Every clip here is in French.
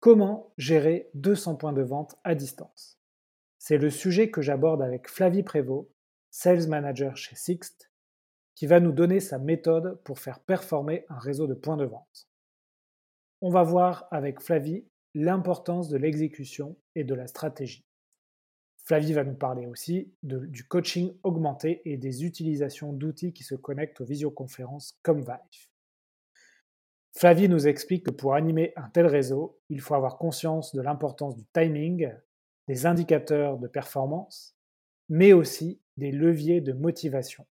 Comment gérer 200 points de vente à distance? C'est le sujet que j'aborde avec Flavie Prévost, Sales Manager chez Sixt, qui va nous donner sa méthode pour faire performer un réseau de points de vente. On va voir avec Flavie l'importance de l'exécution et de la stratégie. Flavie va nous parler aussi du coaching augmenté et des utilisations d'outils qui se connectent aux visioconférences comme Vive. Flavie nous explique que pour animer un tel réseau, il faut avoir conscience de l'importance du timing, des indicateurs de performance, mais aussi des leviers de motivation.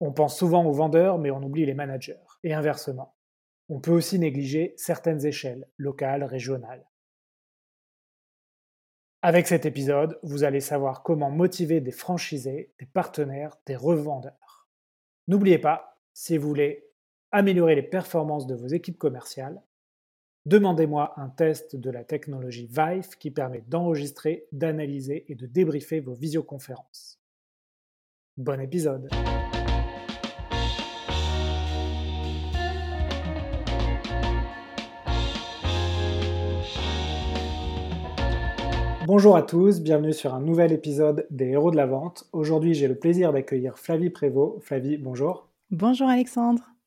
On pense souvent aux vendeurs, mais on oublie les managers, et inversement. On peut aussi négliger certaines échelles, locales, régionales. Avec cet épisode, vous allez savoir comment motiver des franchisés, des partenaires, des revendeurs. N'oubliez pas, si vous voulez améliorer les performances de vos équipes commerciales, demandez-moi un test de la technologie Vive qui permet d'enregistrer, d'analyser et de débriefer vos visioconférences. Bon épisode Bonjour à tous, bienvenue sur un nouvel épisode des Héros de la Vente. Aujourd'hui, j'ai le plaisir d'accueillir Flavie Prévost. Flavie, bonjour. Bonjour Alexandre.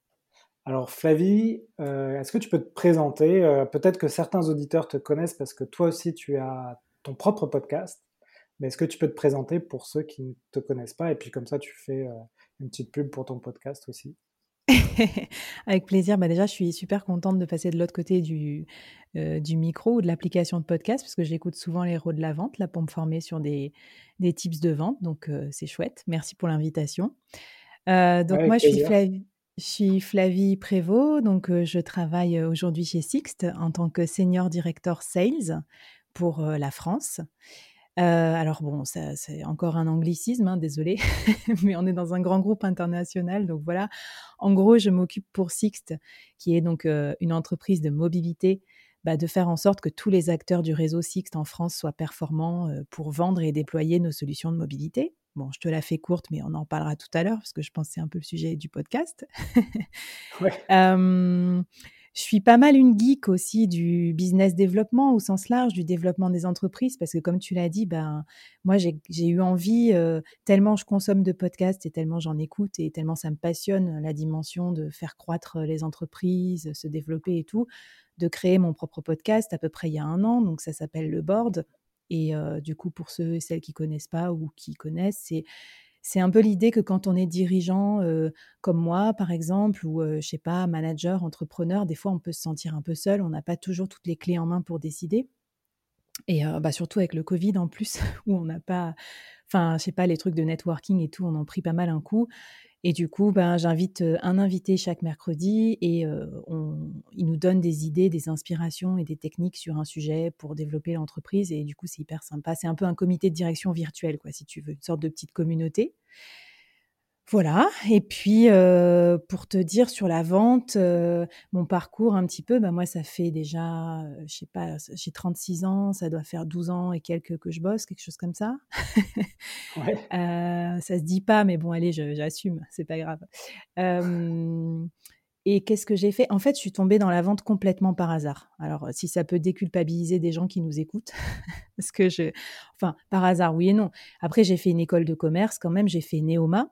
Alors Flavie, euh, est-ce que tu peux te présenter? Euh, Peut-être que certains auditeurs te connaissent parce que toi aussi tu as ton propre podcast. Mais est-ce que tu peux te présenter pour ceux qui ne te connaissent pas? Et puis comme ça, tu fais euh, une petite pub pour ton podcast aussi. Avec plaisir. Bah déjà, je suis super contente de passer de l'autre côté du, euh, du micro ou de l'application de podcast parce que j'écoute souvent les héros de la vente là pour me former sur des, des tips de vente. Donc, euh, c'est chouette. Merci pour l'invitation. Euh, donc, moi, je suis, Flavie, je suis Flavie Prévost. Donc, je travaille aujourd'hui chez Sixt en tant que senior director sales pour la France. Euh, alors bon, c'est encore un anglicisme, hein, désolé, mais on est dans un grand groupe international, donc voilà. En gros, je m'occupe pour Sixt, qui est donc euh, une entreprise de mobilité, bah, de faire en sorte que tous les acteurs du réseau Sixt en France soient performants euh, pour vendre et déployer nos solutions de mobilité. Bon, je te la fais courte, mais on en parlera tout à l'heure parce que je pense que c'est un peu le sujet du podcast. ouais. Je suis pas mal une geek aussi du business développement au sens large, du développement des entreprises, parce que comme tu l'as dit, ben, moi j'ai eu envie, euh, tellement je consomme de podcasts et tellement j'en écoute et tellement ça me passionne la dimension de faire croître les entreprises, se développer et tout, de créer mon propre podcast à peu près il y a un an, donc ça s'appelle Le Board. Et euh, du coup, pour ceux et celles qui connaissent pas ou qui connaissent, c'est c'est un peu l'idée que quand on est dirigeant comme moi, par exemple, ou je sais pas, manager, entrepreneur, des fois on peut se sentir un peu seul, on n'a pas toujours toutes les clés en main pour décider. Et bah, surtout avec le Covid en plus, où on n'a pas, enfin, je sais pas, les trucs de networking et tout, on en pris pas mal un coup. Et du coup, ben, j'invite un invité chaque mercredi et on, il nous donne des idées, des inspirations et des techniques sur un sujet pour développer l'entreprise. Et du coup, c'est hyper sympa. C'est un peu un comité de direction virtuel, quoi, si tu veux, une sorte de petite communauté. Voilà, et puis euh, pour te dire sur la vente, euh, mon parcours un petit peu, bah moi ça fait déjà, euh, je sais pas, j'ai 36 ans, ça doit faire 12 ans et quelques que je bosse, quelque chose comme ça. ouais. ça se dit pas, mais bon allez, j'assume, c'est pas grave. et qu'est-ce que j'ai fait? En fait, je suis tombée dans la vente complètement par hasard. Alors, si ça peut déculpabiliser des gens qui nous écoutent, parce que je, enfin, par hasard, oui et non. Après, j'ai fait une école de commerce quand même, j'ai fait Neoma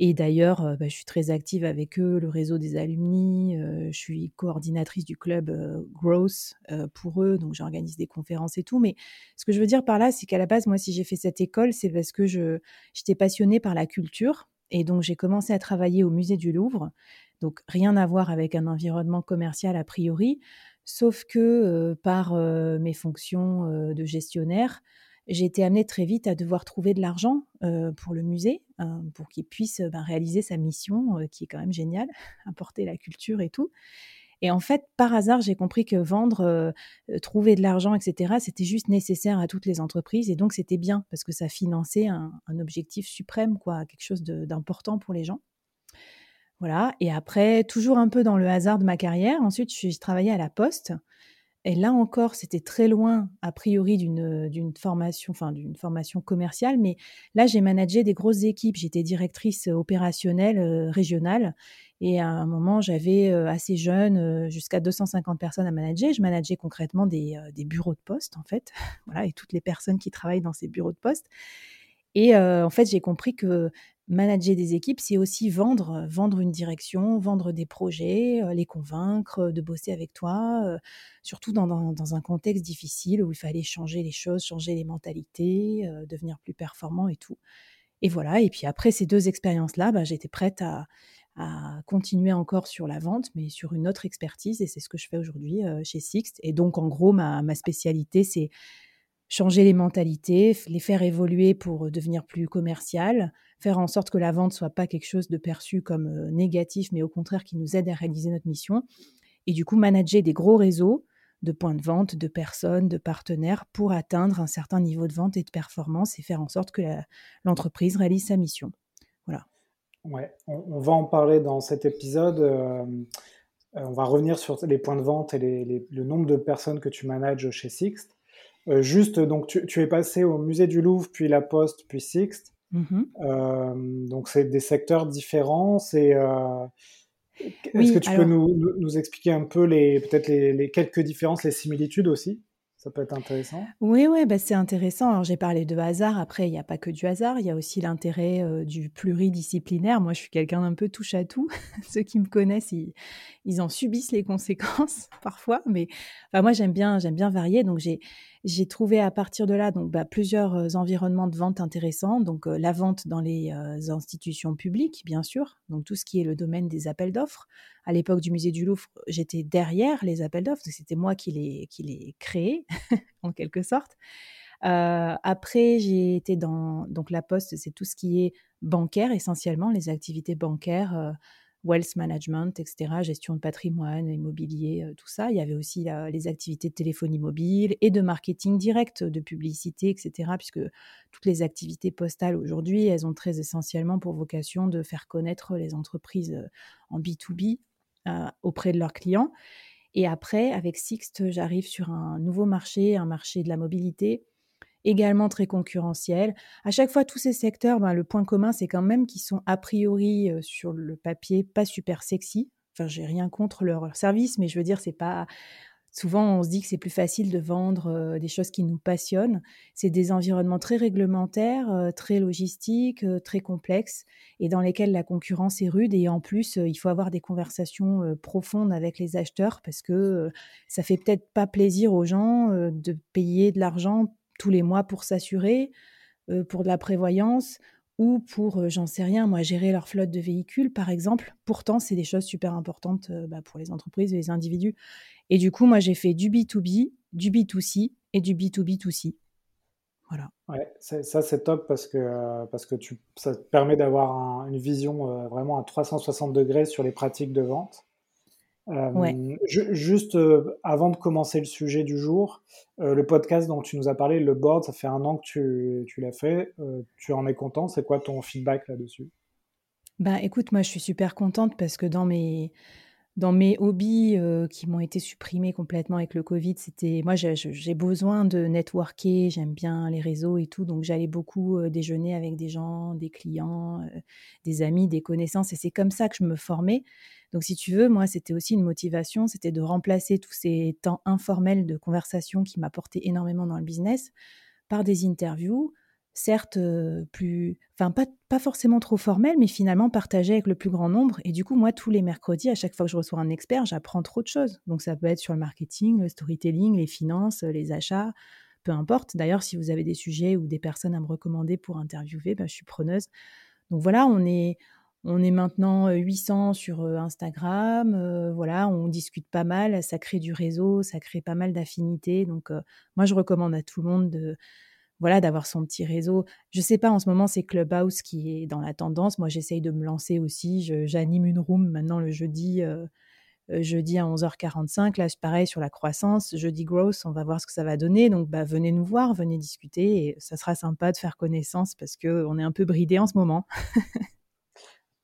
et d'ailleurs, euh, bah, je suis très active avec eux, le réseau des alumni. Euh, je suis coordinatrice du club euh, Growth pour eux, donc j'organise des conférences et tout. Mais ce que je veux dire par là, c'est qu'à la base, moi, si j'ai fait cette école, c'est parce que j'étais passionnée par la culture. Et donc, j'ai commencé à travailler au musée du Louvre. Donc, rien à voir avec un environnement commercial a priori, sauf que par mes fonctions de gestionnaire, j'ai été amenée très vite à devoir trouver de l'argent pour le musée, hein, pour qu'il puisse ben, réaliser sa mission, qui est quand même géniale, apporter la culture et tout. Et en fait, par hasard, j'ai compris que vendre, trouver de l'argent, etc., c'était juste nécessaire à toutes les entreprises. Et donc, c'était bien parce que ça finançait un, un objectif suprême, quoi, quelque chose d'important pour les gens. Voilà. Et après, toujours un peu dans le hasard de ma carrière, ensuite, je travaillé à la Poste. Et là encore, c'était très loin, a priori, d'une formation, enfin, d'une formation commerciale. Mais là, j'ai managé des grosses équipes. J'étais directrice opérationnelle régionale. Et à un moment, j'avais assez jeune, jusqu'à 250 personnes à manager. Je manageais concrètement des, des, bureaux de poste, en fait, voilà, et toutes les personnes qui travaillent dans ces bureaux de poste. Et en fait, j'ai compris que manager des équipes, c'est aussi vendre, vendre une direction, vendre des projets, les convaincre de bosser avec toi, surtout dans, un contexte difficile où il fallait changer les choses, changer les mentalités, devenir plus performant et tout. Et voilà, et puis après ces deux expériences-là, bah, j'étais prête à, continuer encore sur la vente, mais sur une autre expertise, et c'est ce que je fais aujourd'hui chez Sixt. Et donc, en gros, ma spécialité, c'est changer les mentalités, les faire évoluer pour devenir plus commercial, faire en sorte que la vente soit pas quelque chose de perçu comme négatif, mais au contraire qui nous aide à réaliser notre mission. Et du coup, manager des gros réseaux de points de vente, de personnes, de partenaires pour atteindre un certain niveau de vente et de performance et faire en sorte que l'entreprise réalise sa mission. Voilà. Ouais, on, va en parler dans cet épisode. Euh, on va revenir sur les points de vente et le nombre de personnes que tu manages chez Sixt. Euh, juste, donc tu, es passé au musée du Louvre, puis la Poste, puis Sixt. Mm-hmm. Euh, donc c'est des secteurs différents. C'est est-ce que tu peux nous, nous, expliquer un peu les peut-être les, les, quelques différences, les similitudes aussi? Ça peut être intéressant. Oui, ouais, bah c'est intéressant. Alors j'ai parlé de hasard. Après, il n'y a pas que du hasard. Il y a aussi l'intérêt euh, du pluridisciplinaire. Moi, je suis quelqu'un d'un peu touche à tout. Ceux qui me connaissent, ils, ils en subissent les conséquences parfois. Mais enfin, moi, j'aime bien, j'aime bien varier. Donc j'ai j'ai trouvé à partir de là donc bah, plusieurs euh, environnements de vente intéressants. Donc euh, la vente dans les euh, institutions publiques, bien sûr. Donc tout ce qui est le domaine des appels d'offres. À l'époque du musée du Louvre, j'étais derrière les appels d'offres. C'était moi qui les qui les créais en quelque sorte. après, j'ai été dans donc la Poste, c'est tout ce qui est bancaire essentiellement, les activités bancaires wealth management, etc., gestion de patrimoine, immobilier, euh, tout ça. Il y avait aussi les activités de téléphonie mobile et de marketing direct, de publicité, etc., puisque toutes les activités postales aujourd'hui, elles ont très essentiellement pour vocation de faire connaître les entreprises euh, en B2B euh, auprès de leurs clients. Et après, avec Sixt, j'arrive sur un nouveau marché, un marché de la mobilité également très concurrentiel. À chaque fois, tous ces secteurs, ben, le point commun, c'est quand même qu'ils sont a priori sur le papier pas super sexy. Enfin, j'ai rien contre leur service, mais je veux dire, c'est pas. Souvent, on se dit que c'est plus facile de vendre des choses qui nous passionnent. C'est des environnements très réglementaires, très logistiques, très complexes, et dans lesquels la concurrence est rude. Et en plus, il faut avoir des conversations profondes avec les acheteurs parce que ça fait peut-être pas plaisir aux gens de payer de l'argent tous les mois pour s'assurer, euh, pour de la prévoyance ou pour, euh, j'en sais rien, moi, gérer leur flotte de véhicules, par exemple. Pourtant, c'est des choses super importantes euh, bah, pour les entreprises et les individus. Et du coup, moi, j'ai fait du B2B, du B2C et du B2B2C. Voilà. Ouais, ça c'est top parce que, parce que tu, ça te permet d'avoir une vision vraiment à 360 degrés sur les pratiques de vente. Euh, juste euh, avant de commencer le sujet du jour, euh, le podcast dont tu nous as parlé, le board, ça fait un an que tu, tu l'as fait. tu en es content? C'est quoi ton feedback là-dessus? Bah écoute, moi je suis super contente parce que dans mes, dans mes hobbies qui m'ont été supprimés complètement avec le Covid, c'était moi j'ai besoin de networker, j'aime bien les réseaux et tout, donc j'allais beaucoup déjeuner avec des gens, des clients, des amis, des connaissances, et c'est comme ça que je me formais. Donc, si tu veux, moi, c'était aussi une motivation, c'était de remplacer tous ces temps informels de conversation qui m'apportaient énormément dans le business par des interviews, certes plus, enfin pas, pas forcément trop formelles, mais finalement partagées avec le plus grand nombre. Et du coup, moi, tous les mercredis, à chaque fois que je reçois un expert, j'apprends trop de choses. Donc, ça peut être sur le marketing, le storytelling, les finances, les achats, peu importe. D'ailleurs, si vous avez des sujets ou des personnes à me recommander pour interviewer, ben, je suis preneuse. Donc voilà, on est, on est maintenant 800 sur Instagram, voilà, on discute pas mal, ça crée du réseau, ça crée pas mal d'affinités. Donc moi, je recommande à tout le monde de voilà d'avoir son petit réseau. Je sais pas, en ce moment, c'est Clubhouse qui est dans la tendance. Moi, j'essaye de me lancer aussi. J'anime une room maintenant le jeudi, jeudi à 11h45. Là, pareil sur la croissance. Jeudi growth, on va voir ce que ça va donner. Donc, bah, venez nous voir, venez discuter. Et ça sera sympa de faire connaissance parce qu'on est un peu bridé en ce moment.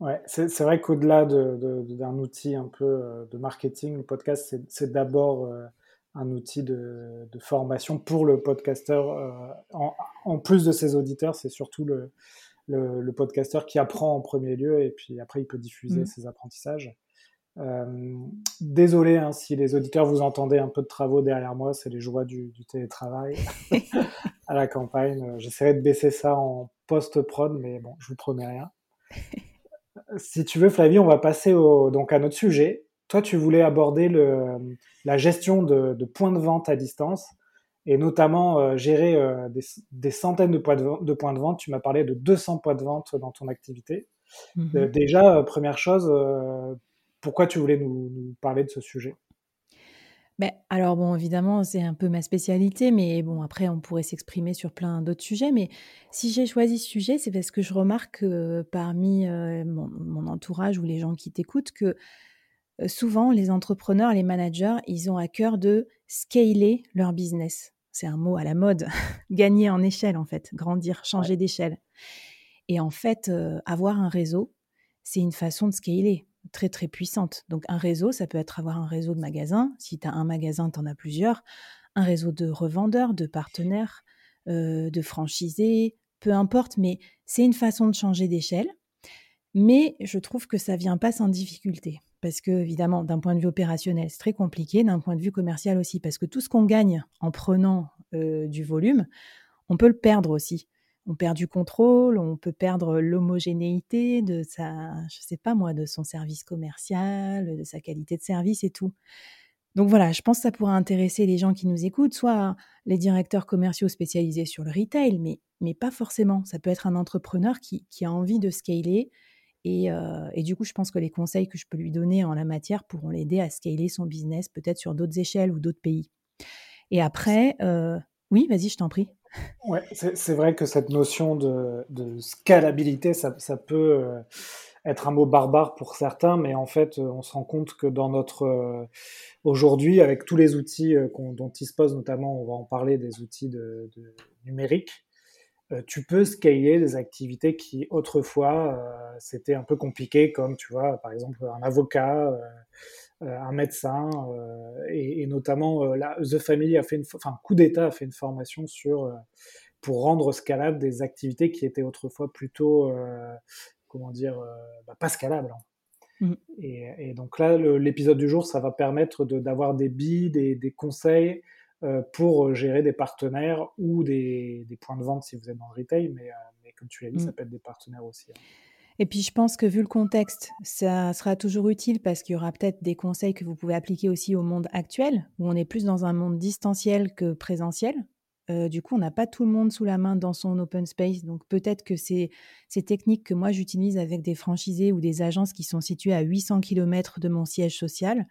Ouais, c'est vrai qu'au-delà d'un outil un peu euh, de marketing, le podcast, c'est d'abord euh, un outil de, formation pour le podcasteur. En, plus de ses auditeurs, c'est surtout le, le, podcasteur qui apprend en premier lieu et puis après il peut diffuser mmh. ses apprentissages. désolé hein, si les auditeurs vous entendez un peu de travaux derrière moi, c'est les joies du, du télétravail à la campagne. J'essaierai de baisser ça en post-prod, mais bon, je vous promets rien. si tu veux, Flavie, on va passer au, donc à notre sujet. Toi, tu voulais aborder le, la gestion de, points de vente à distance et notamment euh, gérer euh, des, centaines de points de, points de vente. Tu m'as parlé de 200 points de vente dans ton activité. Mhm. Euh, déjà, première chose, pourquoi tu voulais nous, parler de ce sujet? Ben, alors bon, évidemment, c'est un peu ma spécialité, mais bon, après, on pourrait s'exprimer sur plein d'autres sujets. Mais si j'ai choisi ce sujet, c'est parce que je remarque parmi mon, entourage ou les gens qui t'écoutent que souvent, les entrepreneurs, les managers, ils ont à cœur de scaler leur business. C'est un mot à la mode. Gagner en échelle, en fait. Grandir, changer d'échelle. Et en fait, avoir un réseau, c'est une façon de scaler très très puissante. Donc un réseau, ça peut être avoir un réseau de magasins. Si tu as un magasin, tu en as plusieurs. Un réseau de revendeurs, de partenaires, de franchisés, peu importe, mais c'est une façon de changer d'échelle. Mais je trouve que ça vient pas sans difficulté parce que évidemment, d'un point de vue opérationnel, c'est très compliqué, d'un point de vue commercial aussi, parce que tout ce qu'on gagne en prenant euh, du volume, on peut le perdre aussi. On perd du contrôle, on peut perdre l'homogénéité de sa, je sais pas moi, de son service commercial, de sa qualité de service et tout. Donc voilà, je pense que ça pourra intéresser les gens qui nous écoutent, soit les directeurs commerciaux spécialisés sur le retail, mais, mais pas forcément. Ça peut être un entrepreneur qui, qui a envie de scaler, euh, et, du coup, je pense que les conseils que je peux lui donner en la matière pourront l'aider à scaler son business, peut-être sur d'autres échelles ou d'autres pays. Et après, euh, oui, vas-y, je t'en prie. Ouais, c'est vrai que cette notion de, scalabilité, ça, peut euh, être un mot barbare pour certains, mais en fait, on se rend compte que dans notre aujourd'hui, avec tous les outils dont il se pose, notamment, on va en parler des outils de, de numériques, tu peux scaler des activités qui autrefois euh, c'était un peu compliqué, comme tu vois, par exemple un avocat, euh, un médecin, et, notamment la, The Family a fait une, enfin Coup d'État a fait une formation sur pour rendre scalable des activités qui étaient autrefois plutôt, comment dire, bah, pas scalables. Hein. Mmh. Et, donc là, l'épisode du jour, ça va permettre d'avoir des billes, des, des conseils euh, pour gérer des partenaires ou des, points de vente si vous êtes dans le retail, mais, euh, comme tu l'as dit, ça mm. peut être des partenaires aussi. Hein. Et puis je pense que vu le contexte, ça sera toujours utile parce qu'il y aura peut-être des conseils que vous pouvez appliquer aussi au monde actuel, où on est plus dans un monde distanciel que présentiel. Euh, du coup, on n'a pas tout le monde sous la main dans son open space. Donc peut-être que ces, ces techniques que moi j'utilise avec des franchisés ou des agences qui sont situées à 800 km de mon siège social,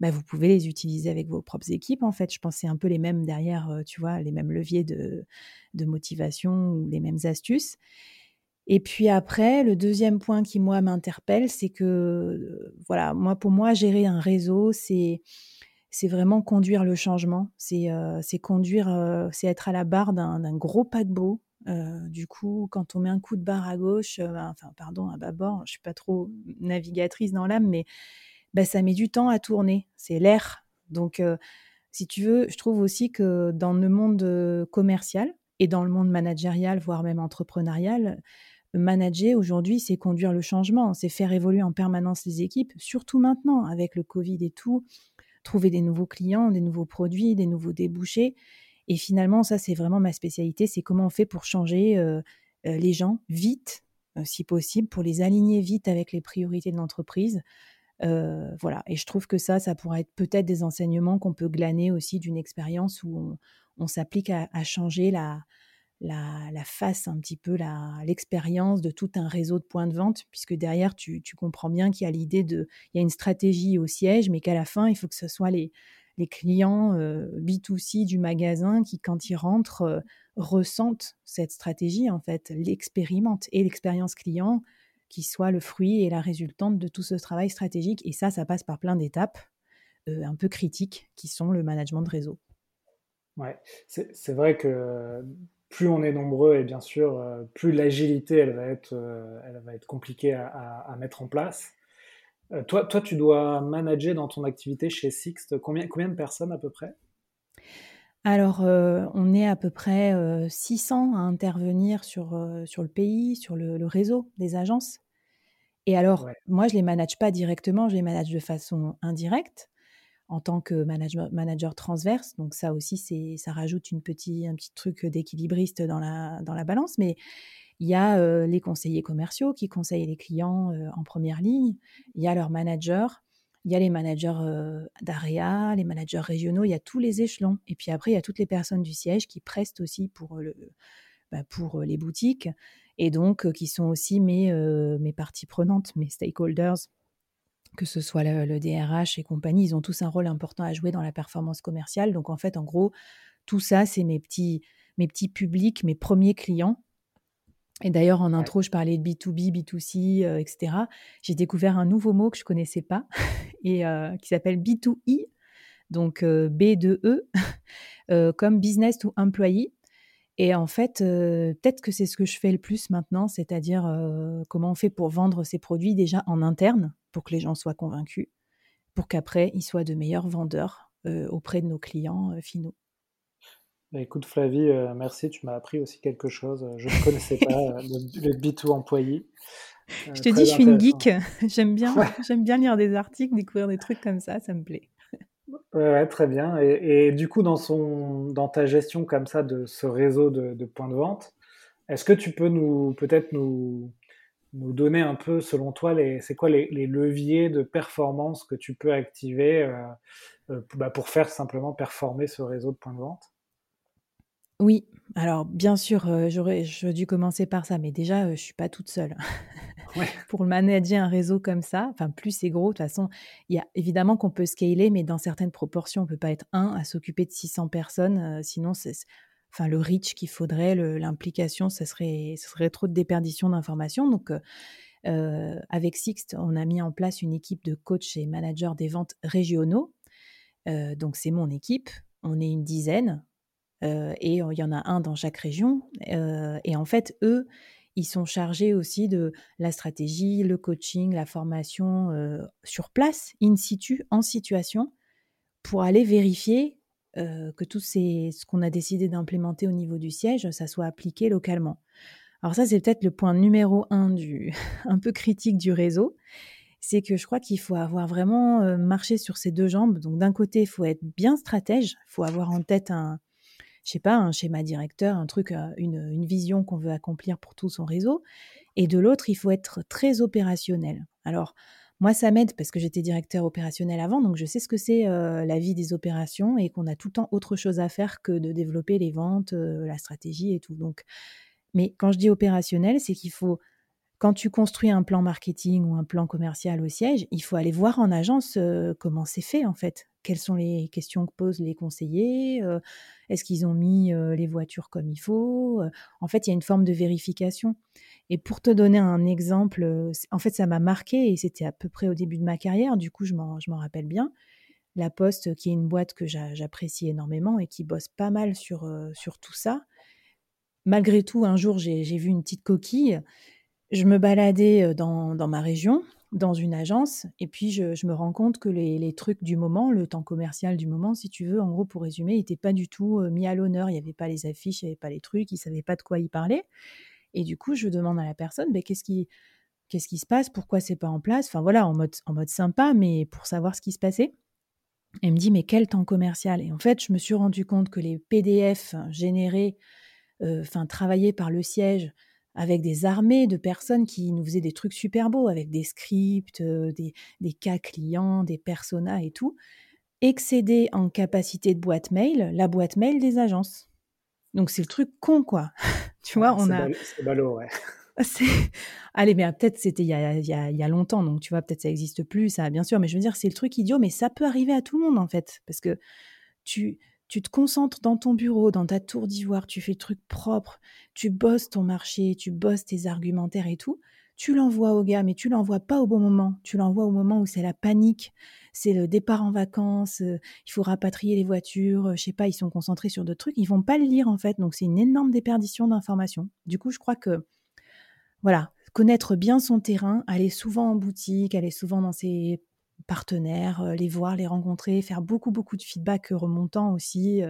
bah, vous pouvez les utiliser avec vos propres équipes. En fait, je pense c'est un peu les mêmes derrière, euh, tu vois, les mêmes leviers de, motivation ou les mêmes astuces. Et puis après, le deuxième point qui moi m'interpelle, c'est que euh, voilà, moi pour moi gérer un réseau, c'est c'est vraiment conduire le changement, c'est euh, conduire, c'est être à la barre d'un gros paquebot. du coup, quand on met un coup de barre à gauche, enfin pardon, à bâbord, je suis pas trop navigatrice dans l'âme, mais bah, ça met du temps à tourner. C'est l'air. Donc, euh, si tu veux, je trouve aussi que dans le monde euh, commercial et dans le monde managérial, voire même entrepreneurial, manager aujourd'hui, c'est conduire le changement, c'est faire évoluer en permanence les équipes, surtout maintenant avec le Covid et tout, trouver des nouveaux clients, des nouveaux produits, des nouveaux débouchés. Et finalement, ça, c'est vraiment ma spécialité, c'est comment on fait pour changer euh, les gens vite, si possible, pour les aligner vite avec les priorités de l'entreprise, euh, voilà. Et je trouve que ça, ça pourrait être peut-être des enseignements qu'on peut glaner aussi d'une expérience où on, s'applique à, changer la, la, face, un petit peu l'expérience de tout un réseau de points de vente, puisque derrière, tu, comprends bien qu'il y a l'idée de, il y a une stratégie au siège, mais qu'à la fin, il faut que ce soit les, les clients euh, B2C du magasin qui, quand ils rentrent, euh, ressentent cette stratégie, en fait, l'expérimentent. Et l'expérience client, qui soit le fruit et la résultante de tout ce travail stratégique. Et ça, ça passe par plein d'étapes euh, un peu critiques qui sont le management de réseau. Ouais, c'est vrai que plus on est nombreux et bien sûr, euh, plus l'agilité, elle, va être, euh, elle va être compliquée à, mettre en place. toi, toi, tu dois manager dans ton activité chez Sixt combien, combien de personnes à peu près? Alors, on est à peu près, 600 à intervenir sur, sur le pays, sur le réseau des agences. Et alors, moi, je les manage pas directement, je les manage de façon indirecte en tant que manager transverse. Donc ça aussi, c'est ça rajoute une petit un petit truc d'équilibriste dans la dans la balance. Mais il y a, les conseillers commerciaux qui conseillent les clients, en première ligne. Il y a leurs managers il y a les managers d'AREA, les managers régionaux, il y a tous les échelons. Et puis après, il y a toutes les personnes du siège qui prestent aussi pour, le, bah, pour les boutiques et donc qui sont aussi mes, mes parties prenantes, mes stakeholders, que ce soit le, DRH et compagnie, ils ont tous un rôle important à jouer dans la performance commerciale. Donc en fait, en gros, tout ça, c'est mes petits, mes petits publics, mes premiers clients et d'ailleurs, en intro, je parlais de B2B, B2C, etc. J'ai découvert un nouveau mot que je connaissais pas et qui s'appelle B2E, donc B2E, comme business to employee. Et en fait, peut-être que c'est ce que je fais le plus maintenant, c'est-à-dire comment on fait pour vendre ces produits déjà en interne, pour que les gens soient convaincus, pour qu'après, ils soient de meilleurs vendeurs auprès de nos clients finaux. Bah, écoute Flavie, euh, merci, tu m'as appris aussi quelque chose. Je ne connaissais pas euh, le, B2 employé. Euh, je te dis, je suis une geek. J'aime bien, j'aime bien lire des articles, découvrir des trucs comme ça, ça me plaît. Ouais, très bien. Et, du coup, dans, son, dans ta gestion comme ça de ce réseau de, points de vente, est-ce que tu peux nous peut-être nous, nous donner un peu, selon toi, les, c'est quoi les, leviers de performance que tu peux activer bah, pour faire simplement performer ce réseau de points de vente? Oui, alors bien sûr, j'aurais dû commencer par ça, mais déjà, je je suis pas toute seule. Pour manager un réseau comme ça, enfin plus c'est gros, de toute façon, il y a évidemment qu'on peut scaler, mais dans certaines proportions, on peut pas être un à s'occuper de 600 personnes, sinon c'est enfin le reach qu'il faudrait, l'implication, ça serait ce serait trop de déperdition d'informations. Donc, avec Sixt, on a mis en place une équipe de coachs et managers des ventes régionaux. donc c'est mon équipe, on est une dizaine. Et il y en a un dans chaque région. Et en fait, eux, ils sont chargés aussi de la stratégie, le coaching, la formation sur place, in situ, en situation, pour aller vérifier que tout ce qu'on a décidé d'implémenter au niveau du siège, ça soit appliqué localement. Alors ça, c'est peut-être le point numéro un du, un peu critique du réseau, c'est que je crois qu'il faut avoir vraiment marché sur ses deux jambes. Donc d'un côté, il faut être bien stratège, il faut avoir en tête un, je sais pas, un schéma directeur, un truc, une, vision qu'on veut accomplir pour tout son réseau. Et de l'autre, il faut être très opérationnel. Alors, moi, ça m'aide parce que j'étais directeur opérationnel avant, donc je sais ce que c'est la vie des opérations et qu'on a tout le temps autre chose à faire que de développer les ventes, la stratégie et tout. Donc, mais quand je dis opérationnel, c'est qu'il faut quand tu construis un plan marketing ou un plan commercial au siège, il faut aller voir en agence comment c'est fait en fait. Quelles sont les questions que posent les conseillers Est-ce qu'ils ont mis les voitures comme il faut En fait, il y a une forme de vérification. Et pour te donner un exemple, en fait, ça m'a marqué et c'était à peu près au début de ma carrière, du coup, je m'en rappelle bien. La Poste, qui est une boîte que j'apprécie énormément et qui bosse pas mal sur, sur tout ça. Malgré tout, un jour, j'ai vu une petite coquille je me baladais dans, ma région, dans une agence, et puis je, me rends compte que les, trucs du moment, le temps commercial du moment, si tu veux, en gros, pour résumer, n'étaient pas du tout mis à l'honneur. Il n'y avait pas les affiches, il n'y avait pas les trucs, ils ne savaient pas de quoi y parler. Et du coup, je demande à la personne, «Ben, qu'est-ce qui, qu'est-ce qui se passe? Pourquoi c'est pas en place? Enfin voilà, en mode, en mode sympa, mais pour savoir ce qui se passait. Elle me dit, mais quel temps commercial? Et en fait, je me suis rendu compte que les PDF générés, enfin travaillés par le siège, avec des armées de personnes qui nous faisaient des trucs super beaux, avec des scripts, des, cas clients, des personas et tout, excéder en capacité de boîte mail la boîte mail des agences. Donc c'est le truc con, quoi. tu vois, on a. C'est ballot, ouais. Allez, mais peut-être c'était il, il, y a longtemps, donc tu vois, peut-être ça n'existe plus, ça, bien sûr, mais je veux dire, c'est le truc idiot, mais ça peut arriver à tout le monde, en fait, parce que tu, tu te concentres dans ton bureau, dans ta tour d'ivoire, tu fais le truc propre, tu bosses ton marché, tu bosses tes argumentaires et tout, tu l'envoies au gars, mais tu l'envoies pas au bon moment. Tu l'envoies au moment où c'est la panique, c'est le départ en vacances, euh, il faut rapatrier les voitures, euh, je sais pas, ils sont concentrés sur d'autres trucs, ils vont pas le lire en fait. Donc c'est une énorme déperdition d'informations. Du coup, je crois que voilà, connaître bien son terrain, aller souvent en boutique, aller souvent dans ses partenaires, les voir, les rencontrer, faire beaucoup, beaucoup de feedback remontant aussi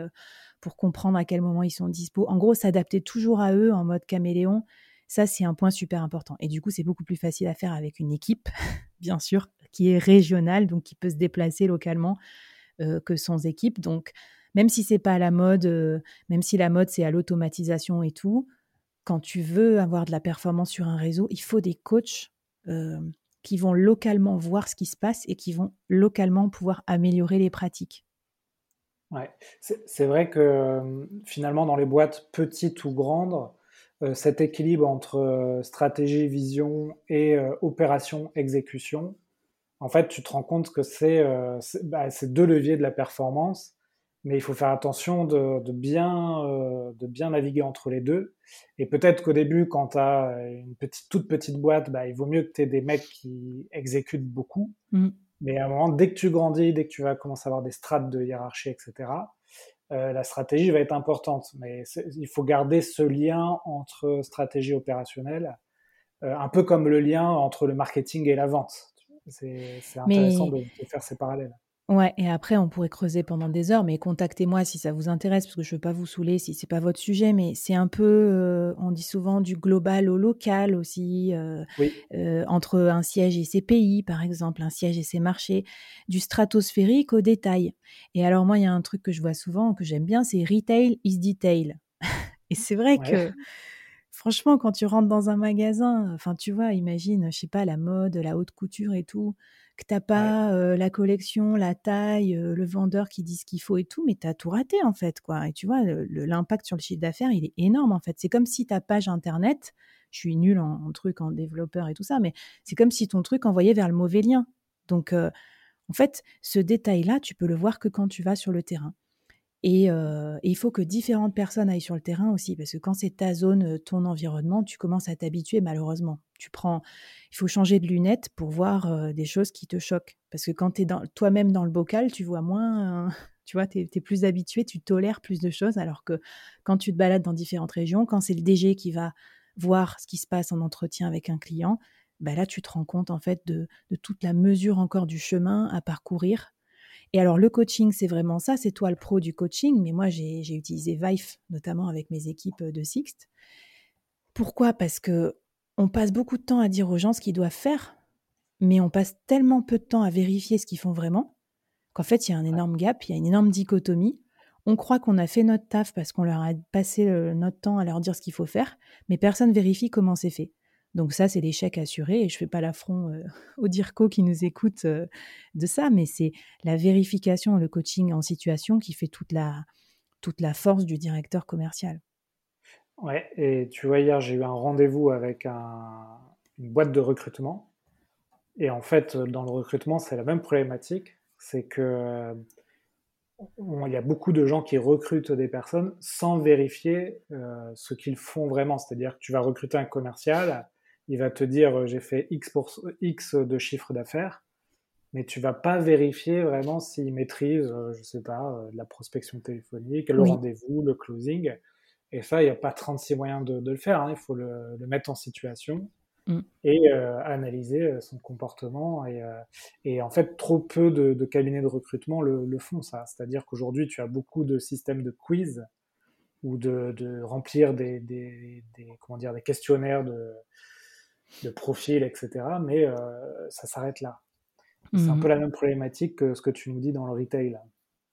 pour comprendre à quel moment ils sont dispo. En gros, s'adapter toujours à eux en mode caméléon, ça, c'est un point super important. Et du coup, c'est beaucoup plus facile à faire avec une équipe, bien sûr, qui est régionale, donc qui peut se déplacer localement euh, que sans équipe. Donc, même si c'est pas à la mode, euh, même si la mode c'est à l'automatisation et tout, quand tu veux avoir de la performance sur un réseau, il faut des coachs euh, qui vont localement voir ce qui se passe et qui vont localement pouvoir améliorer les pratiques. Ouais, c'est vrai que finalement dans les boîtes petites ou grandes, euh, cet équilibre entre euh, stratégie, vision et euh, opération, exécution, en fait, tu te rends compte que c'est bah, deux leviers de la performance, mais il faut faire attention de, bien, de bien naviguer entre les deux. Et peut-être qu'au début, quand tu as une petite, toute petite boîte, bah, il vaut mieux que tu aies des mecs qui exécutent beaucoup. Mmh. Mais à un moment, dès que tu grandis, dès que tu vas commencer à avoir des strates de hiérarchie, etc., euh, la stratégie va être importante. Mais il faut garder ce lien entre stratégie opérationnelle, euh, un peu comme le lien entre le marketing et la vente. C'est intéressant de, faire ces parallèles. Ouais, et après, on pourrait creuser pendant des heures, mais contactez-moi si ça vous intéresse, parce que je ne veux pas vous saouler si c'est pas votre sujet, mais c'est un peu, euh, on dit souvent du global au local aussi, euh, euh, entre un siège et ses pays, par exemple, un siège et ses marchés, du stratosphérique au détail. Et alors moi, il y a un truc que je vois souvent, que j'aime bien, c'est retail is detail. et c'est vrai que franchement, quand tu rentres dans un magasin, enfin, tu vois, imagine, je sais pas, la mode, la haute couture et tout, que t'as pas la collection, la taille, le vendeur qui dit ce qu'il faut et tout, mais tu as tout raté en fait, quoi. Et tu vois, l'impact sur le chiffre d'affaires, il est énorme en fait. C'est comme si ta page internet, je suis nulle en, truc, en développeur et tout ça, mais c'est comme si ton truc envoyait vers le mauvais lien. Donc, en fait, ce détail-là, tu peux le voir que quand tu vas sur le terrain. Et, il faut que différentes personnes aillent sur le terrain aussi, parce que quand c'est ta zone, ton environnement, tu commences à t'habituer malheureusement. Tu prends, il faut changer de lunettes pour voir des choses qui te choquent, parce que quand tu es toi-même dans le bocal, tu vois moins, tu vois, tu es, plus habitué, tu tolères plus de choses, alors que quand tu te balades dans différentes régions, quand c'est le DG qui va voir ce qui se passe en entretien avec un client, bah là tu te rends compte en fait de toute la mesure encore du chemin à parcourir et alors, le coaching, c'est vraiment ça. C'est toi le pro du coaching. Mais moi, j'ai utilisé Vive, notamment avec mes équipes de Sixt. Pourquoi? Parce que on passe beaucoup de temps à dire aux gens ce qu'ils doivent faire, mais on passe tellement peu de temps à vérifier ce qu'ils font vraiment qu'en fait, il y a un énorme gap, il y a une énorme dichotomie. On croit qu'on a fait notre taf parce qu'on leur a passé notre temps à leur dire ce qu'il faut faire, mais personne vérifie comment c'est fait. Donc ça, c'est l'échec assuré et je fais pas l'affront euh, aux DIRCO qui nous écoutent euh, de ça, mais c'est la vérification, le coaching en situation qui fait toute la, toute la force du directeur commercial. Ouais, et tu vois, hier, j'ai eu un rendez-vous avec une boîte de recrutement. Et en fait, dans le recrutement, c'est la même problématique. C'est que il y a beaucoup de gens qui recrutent des personnes sans vérifier ce qu'ils font vraiment. C'est-à-dire que tu vas recruter un commercial, il va te dire euh, j'ai fait X, pour, X de chiffre d'affaires, mais tu vas pas vérifier vraiment s'il maîtrise, euh, je sais pas, euh, la prospection téléphonique, le rendez-vous, le closing. Et ça, il n'y a pas 36 moyens de, le faire. Hein. Il faut le, mettre en situation mm. et analyser son comportement. Et, en fait, trop peu de, cabinets de recrutement le, font, ça. C'est-à-dire qu'aujourd'hui, tu as beaucoup de systèmes de quiz ou de, remplir des, comment dire, des questionnaires de, de profil, etc. Mais euh, ça s'arrête là. C'est un mhm. peu la même problématique que ce que tu nous dis dans le retail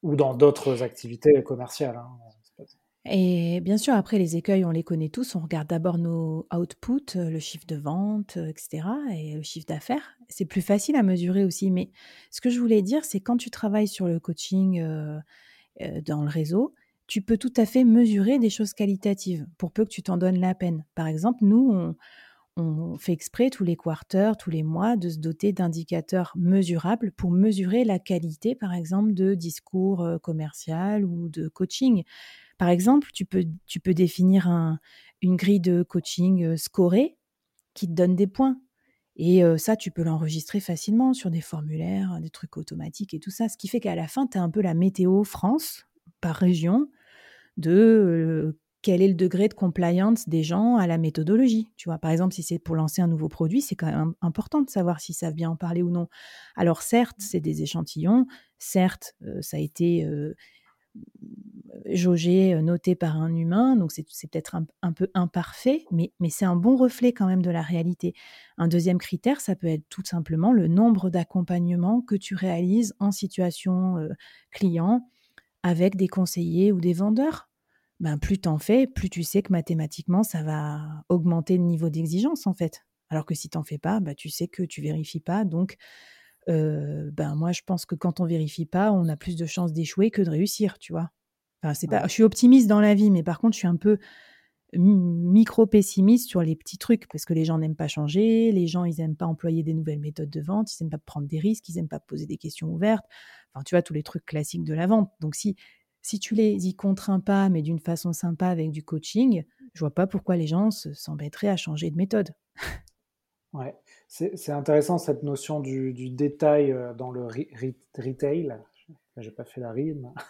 ou dans d'autres activités commerciales. Hein. Et bien sûr, après, les écueils, on les connaît tous. On regarde d'abord nos outputs, euh, le chiffre de vente, euh, etc., et le chiffre d'affaires. C'est plus facile à mesurer aussi. Mais ce que je voulais dire, c'est quand tu travailles sur le coaching dans le réseau, tu peux tout à fait mesurer des choses qualitatives pour peu que tu t'en donnes la peine. Par exemple, nous, on, on fait exprès tous les quarters, tous les mois, de se doter d'indicateurs mesurables pour mesurer la qualité, par exemple, de discours euh, commercial ou de coaching. Par exemple, tu peux, tu définir une grille de coaching euh, scorée qui te donne des points. Et euh, ça, tu peux l'enregistrer facilement sur des formulaires, des trucs automatiques et tout ça. Ce qui fait qu'à la fin, tu as un peu la météo France par région de quel est le degré de compliance des gens à la méthodologie. Tu vois, par exemple, si c'est pour lancer un nouveau produit, c'est quand même important de savoir s'ils savent bien en parler ou non. Alors certes, c'est des échantillons, certes, euh, ça a été euh, jaugé, noté par un humain, donc c'est peut-être un, peu imparfait, mais, mais c'est un bon reflet quand même de la réalité. Un deuxième critère, ça peut être tout simplement le nombre d'accompagnements que tu réalises en situation client avec des conseillers ou des vendeurs. Ben, plus en fais, plus tu sais que mathématiquement, ça va augmenter le niveau d'exigence en fait. Alors que si t'en fais pas, ben, tu sais que tu vérifies pas, donc ben moi je pense que quand on vérifie pas, on a plus de chances d'échouer que de réussir, tu vois. Enfin, c'est pas, je suis optimiste dans la vie, mais par contre je suis un peu micro pessimiste sur les petits trucs parce que les gens n'aiment pas changer, les gens ils aiment pas employer des nouvelles méthodes de vente, ils aiment pas prendre des risques, ils aiment pas poser des questions ouvertes. Enfin, tu vois tous les trucs classiques de la vente. Donc si si tu les y contrains pas, mais d'une façon sympa avec du coaching, je vois pas pourquoi les gens s'embêteraient à changer de méthode. Ouais, c'est intéressant cette notion du, détail euh, dans le retail. J'ai pas fait la rime.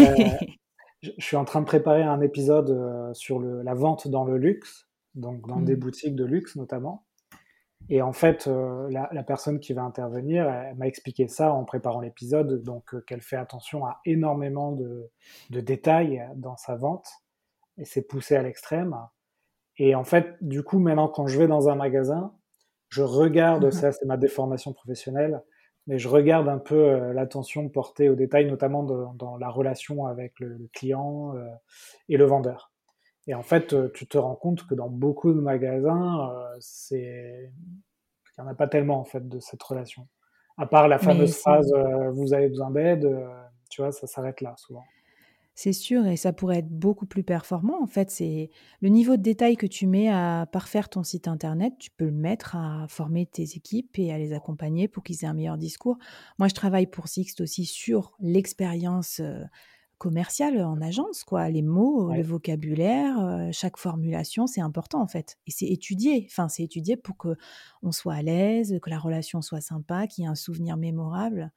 Euh, je, suis en train de préparer un épisode euh, sur le, la vente dans le luxe, donc dans des mmh. boutiques de luxe notamment. Et en fait, la, personne qui va intervenir, m'a expliqué ça en préparant l'épisode, donc qu'elle fait attention à énormément de, de, détails dans sa vente, et c'est poussé à l'extrême. Et en fait, du coup, maintenant, quand je vais dans un magasin, je regarde, mmh ça c'est ma déformation professionnelle, mais je regarde un peu euh, l'attention portée aux détails, notamment dans la relation avec le, client euh, et le vendeur. Et en fait, euh, tu te rends compte que dans beaucoup de magasins, c'est il n'y en a pas tellement en fait de cette relation. À part la fameuse phrase "vous avez besoin d'aide", tu vois, ça s'arrête là souvent. C'est sûr et ça pourrait être beaucoup plus performant. En fait, c'est le niveau de détail que tu mets à parfaire ton site internet, tu peux le mettre à former tes équipes et à les accompagner pour qu'ils aient un meilleur discours. Moi, je travaille pour Sixt aussi sur l'expérience commerciale en agence, quoi. Les mots, le vocabulaire, chaque formulation, c'est important en fait. Et c'est étudié. Enfin, c'est étudié pour que on soit à l'aise, que la relation soit sympa, qu'il y ait un souvenir mémorable.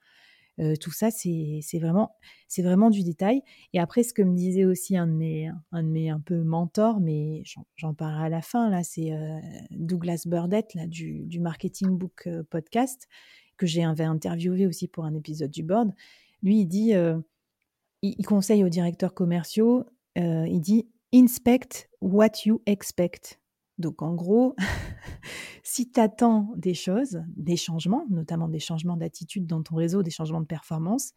Euh, tout ça, c'est vraiment, vraiment du détail. Et après, ce que me disait aussi un de mes, un, de mes un peu mentors, mais j'en parlerai à la fin, là, c'est euh, Douglas Burdett là, du, du Marketing Book Podcast, que j'ai interviewé aussi pour un épisode du board. Lui, il dit, il, conseille aux directeurs commerciaux, il dit, inspect what you expect. Donc en gros, si tu attends des choses, des changements, notamment des changements d'attitude dans ton réseau, des changements de performance,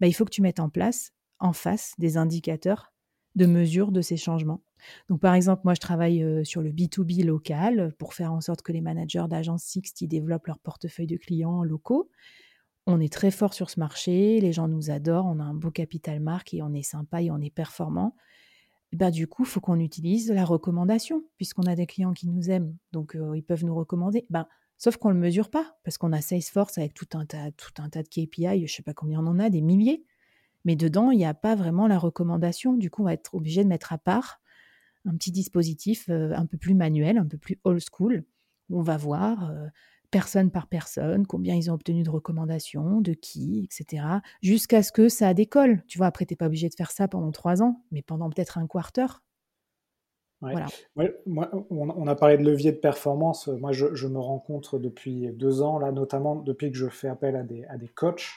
bah, il faut que tu mettes en place, en face, des indicateurs de mesure de ces changements. Donc par exemple, moi je travaille euh, sur le B2B local pour faire en sorte que les managers d'agence Sixty développent leur portefeuille de clients locaux. On est très fort sur ce marché, les gens nous adorent, on a un beau capital marque et on est sympa et on est performant. Bah, du coup, il faut qu'on utilise la recommandation, puisqu'on a des clients qui nous aiment, donc ils peuvent nous recommander. Ben, sauf qu'on ne le mesure pas, parce qu'on a Salesforce avec tout un, tas, tout un tas de KPI, je ne sais pas combien on en a, des milliers, mais dedans, il n'y a pas vraiment la recommandation. Du coup, on va être obligé de mettre à part un petit dispositif un peu plus manuel, un peu plus old school, où on va voir personne par personne, combien ils ont obtenu de recommandations, de qui, etc. Jusqu'à ce que ça décolle. Tu vois, après, tu n'es pas obligé de faire ça pendant trois ans, mais pendant peut-être un quart d'heure. Voilà. moi, on a parlé de levier de performance. Moi, je, me rends compte depuis deux ans, là, notamment depuis que je fais appel à des, à des coachs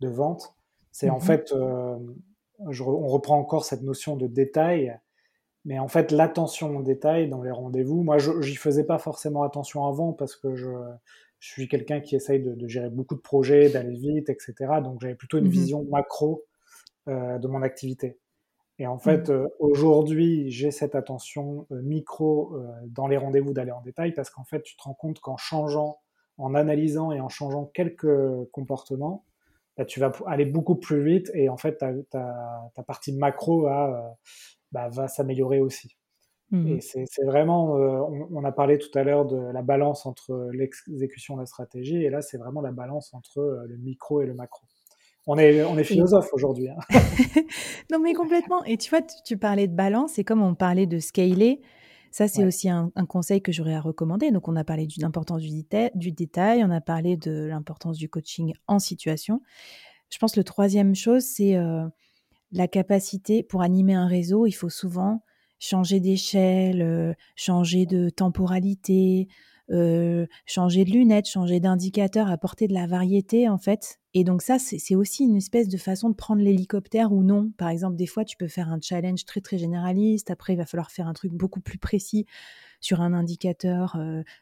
de vente. C'est en mhm. fait, euh, on reprend encore cette notion de détail mais en fait, l'attention au détail dans les rendez-vous, moi, je n'y faisais pas forcément attention avant parce que je, je suis quelqu'un qui essaye de, de, gérer beaucoup de projets, d'aller vite, etc. Donc, j'avais plutôt une mmh vision macro euh, de mon activité. Et en fait, mmh. euh, aujourd'hui, j'ai cette attention euh, micro dans les rendez-vous d'aller en détail parce qu'en fait, tu te rends compte qu'en changeant, en analysant et en changeant quelques comportements, bah, tu vas aller beaucoup plus vite et en fait, ta, ta, ta partie macro va bah, va s'améliorer aussi. Mmh Et c'est vraiment, euh, on, a parlé tout à l'heure de la balance entre l'exécution de la stratégie, et là, c'est vraiment la balance entre euh, le micro et le macro. On est, on est philosophe aujourd'hui. Hein. non, mais complètement. Et tu vois, tu, parlais de balance, et comme on parlait de scaler, ça, c'est aussi un, conseil que j'aurais à recommander. Donc, on a parlé de l'importance du, du, détail, on a parlé de l'importance du coaching en situation. Je pense que le troisième chose, c'est euh, la capacité pour animer un réseau, il faut souvent changer d'échelle, euh, changer de temporalité, changer de lunettes, changer d'indicateur, apporter de la variété en fait. Et donc ça, c'est aussi une espèce de façon de prendre l'hélicoptère ou non. Par exemple, des fois, tu peux faire un challenge très très généraliste. Après, il va falloir faire un truc beaucoup plus précis sur un indicateur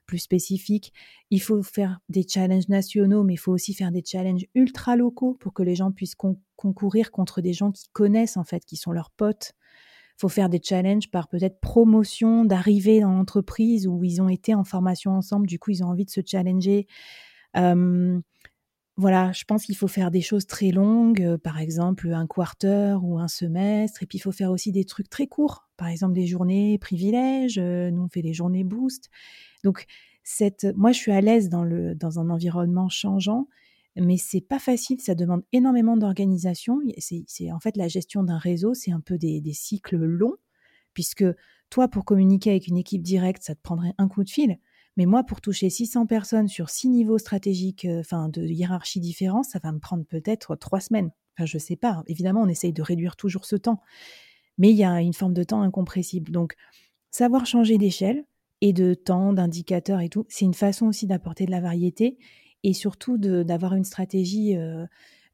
plus spécifique. Il faut faire des challenges nationaux, mais il faut aussi faire des challenges ultra locaux pour que les gens puissent concourir contre des gens qui connaissent en fait, qui sont leurs potes. Faut faire des challenges par peut-être promotion d'arrivée dans l'entreprise où ils ont été en formation ensemble, du coup ils ont envie de se challenger voilà, je pense qu'il faut faire des choses très longues, euh, par exemple un quarter ou un semestre, et puis il faut faire aussi des trucs très courts, par exemple des journées privilèges, euh, nous on fait des journées boost. Donc cette, moi je suis à l'aise dans, le, dans un environnement changeant, mais c'est pas facile, ça demande énormément d'organisation. C'est en fait la gestion d'un réseau, c'est un peu des, cycles longs, puisque toi pour communiquer avec une équipe directe, ça te prendrait un coup de fil. Mais moi, pour toucher 600 personnes sur six niveaux stratégiques, euh, enfin de hiérarchie différents, ça va me prendre peut-être trois semaines. Enfin, je sais pas. Évidemment, on essaye de réduire toujours ce temps, mais il y a une forme de temps incompressible. Donc, savoir changer d'échelle et de temps, d'indicateurs et tout, c'est une façon aussi d'apporter de la variété et surtout d'avoir une stratégie euh,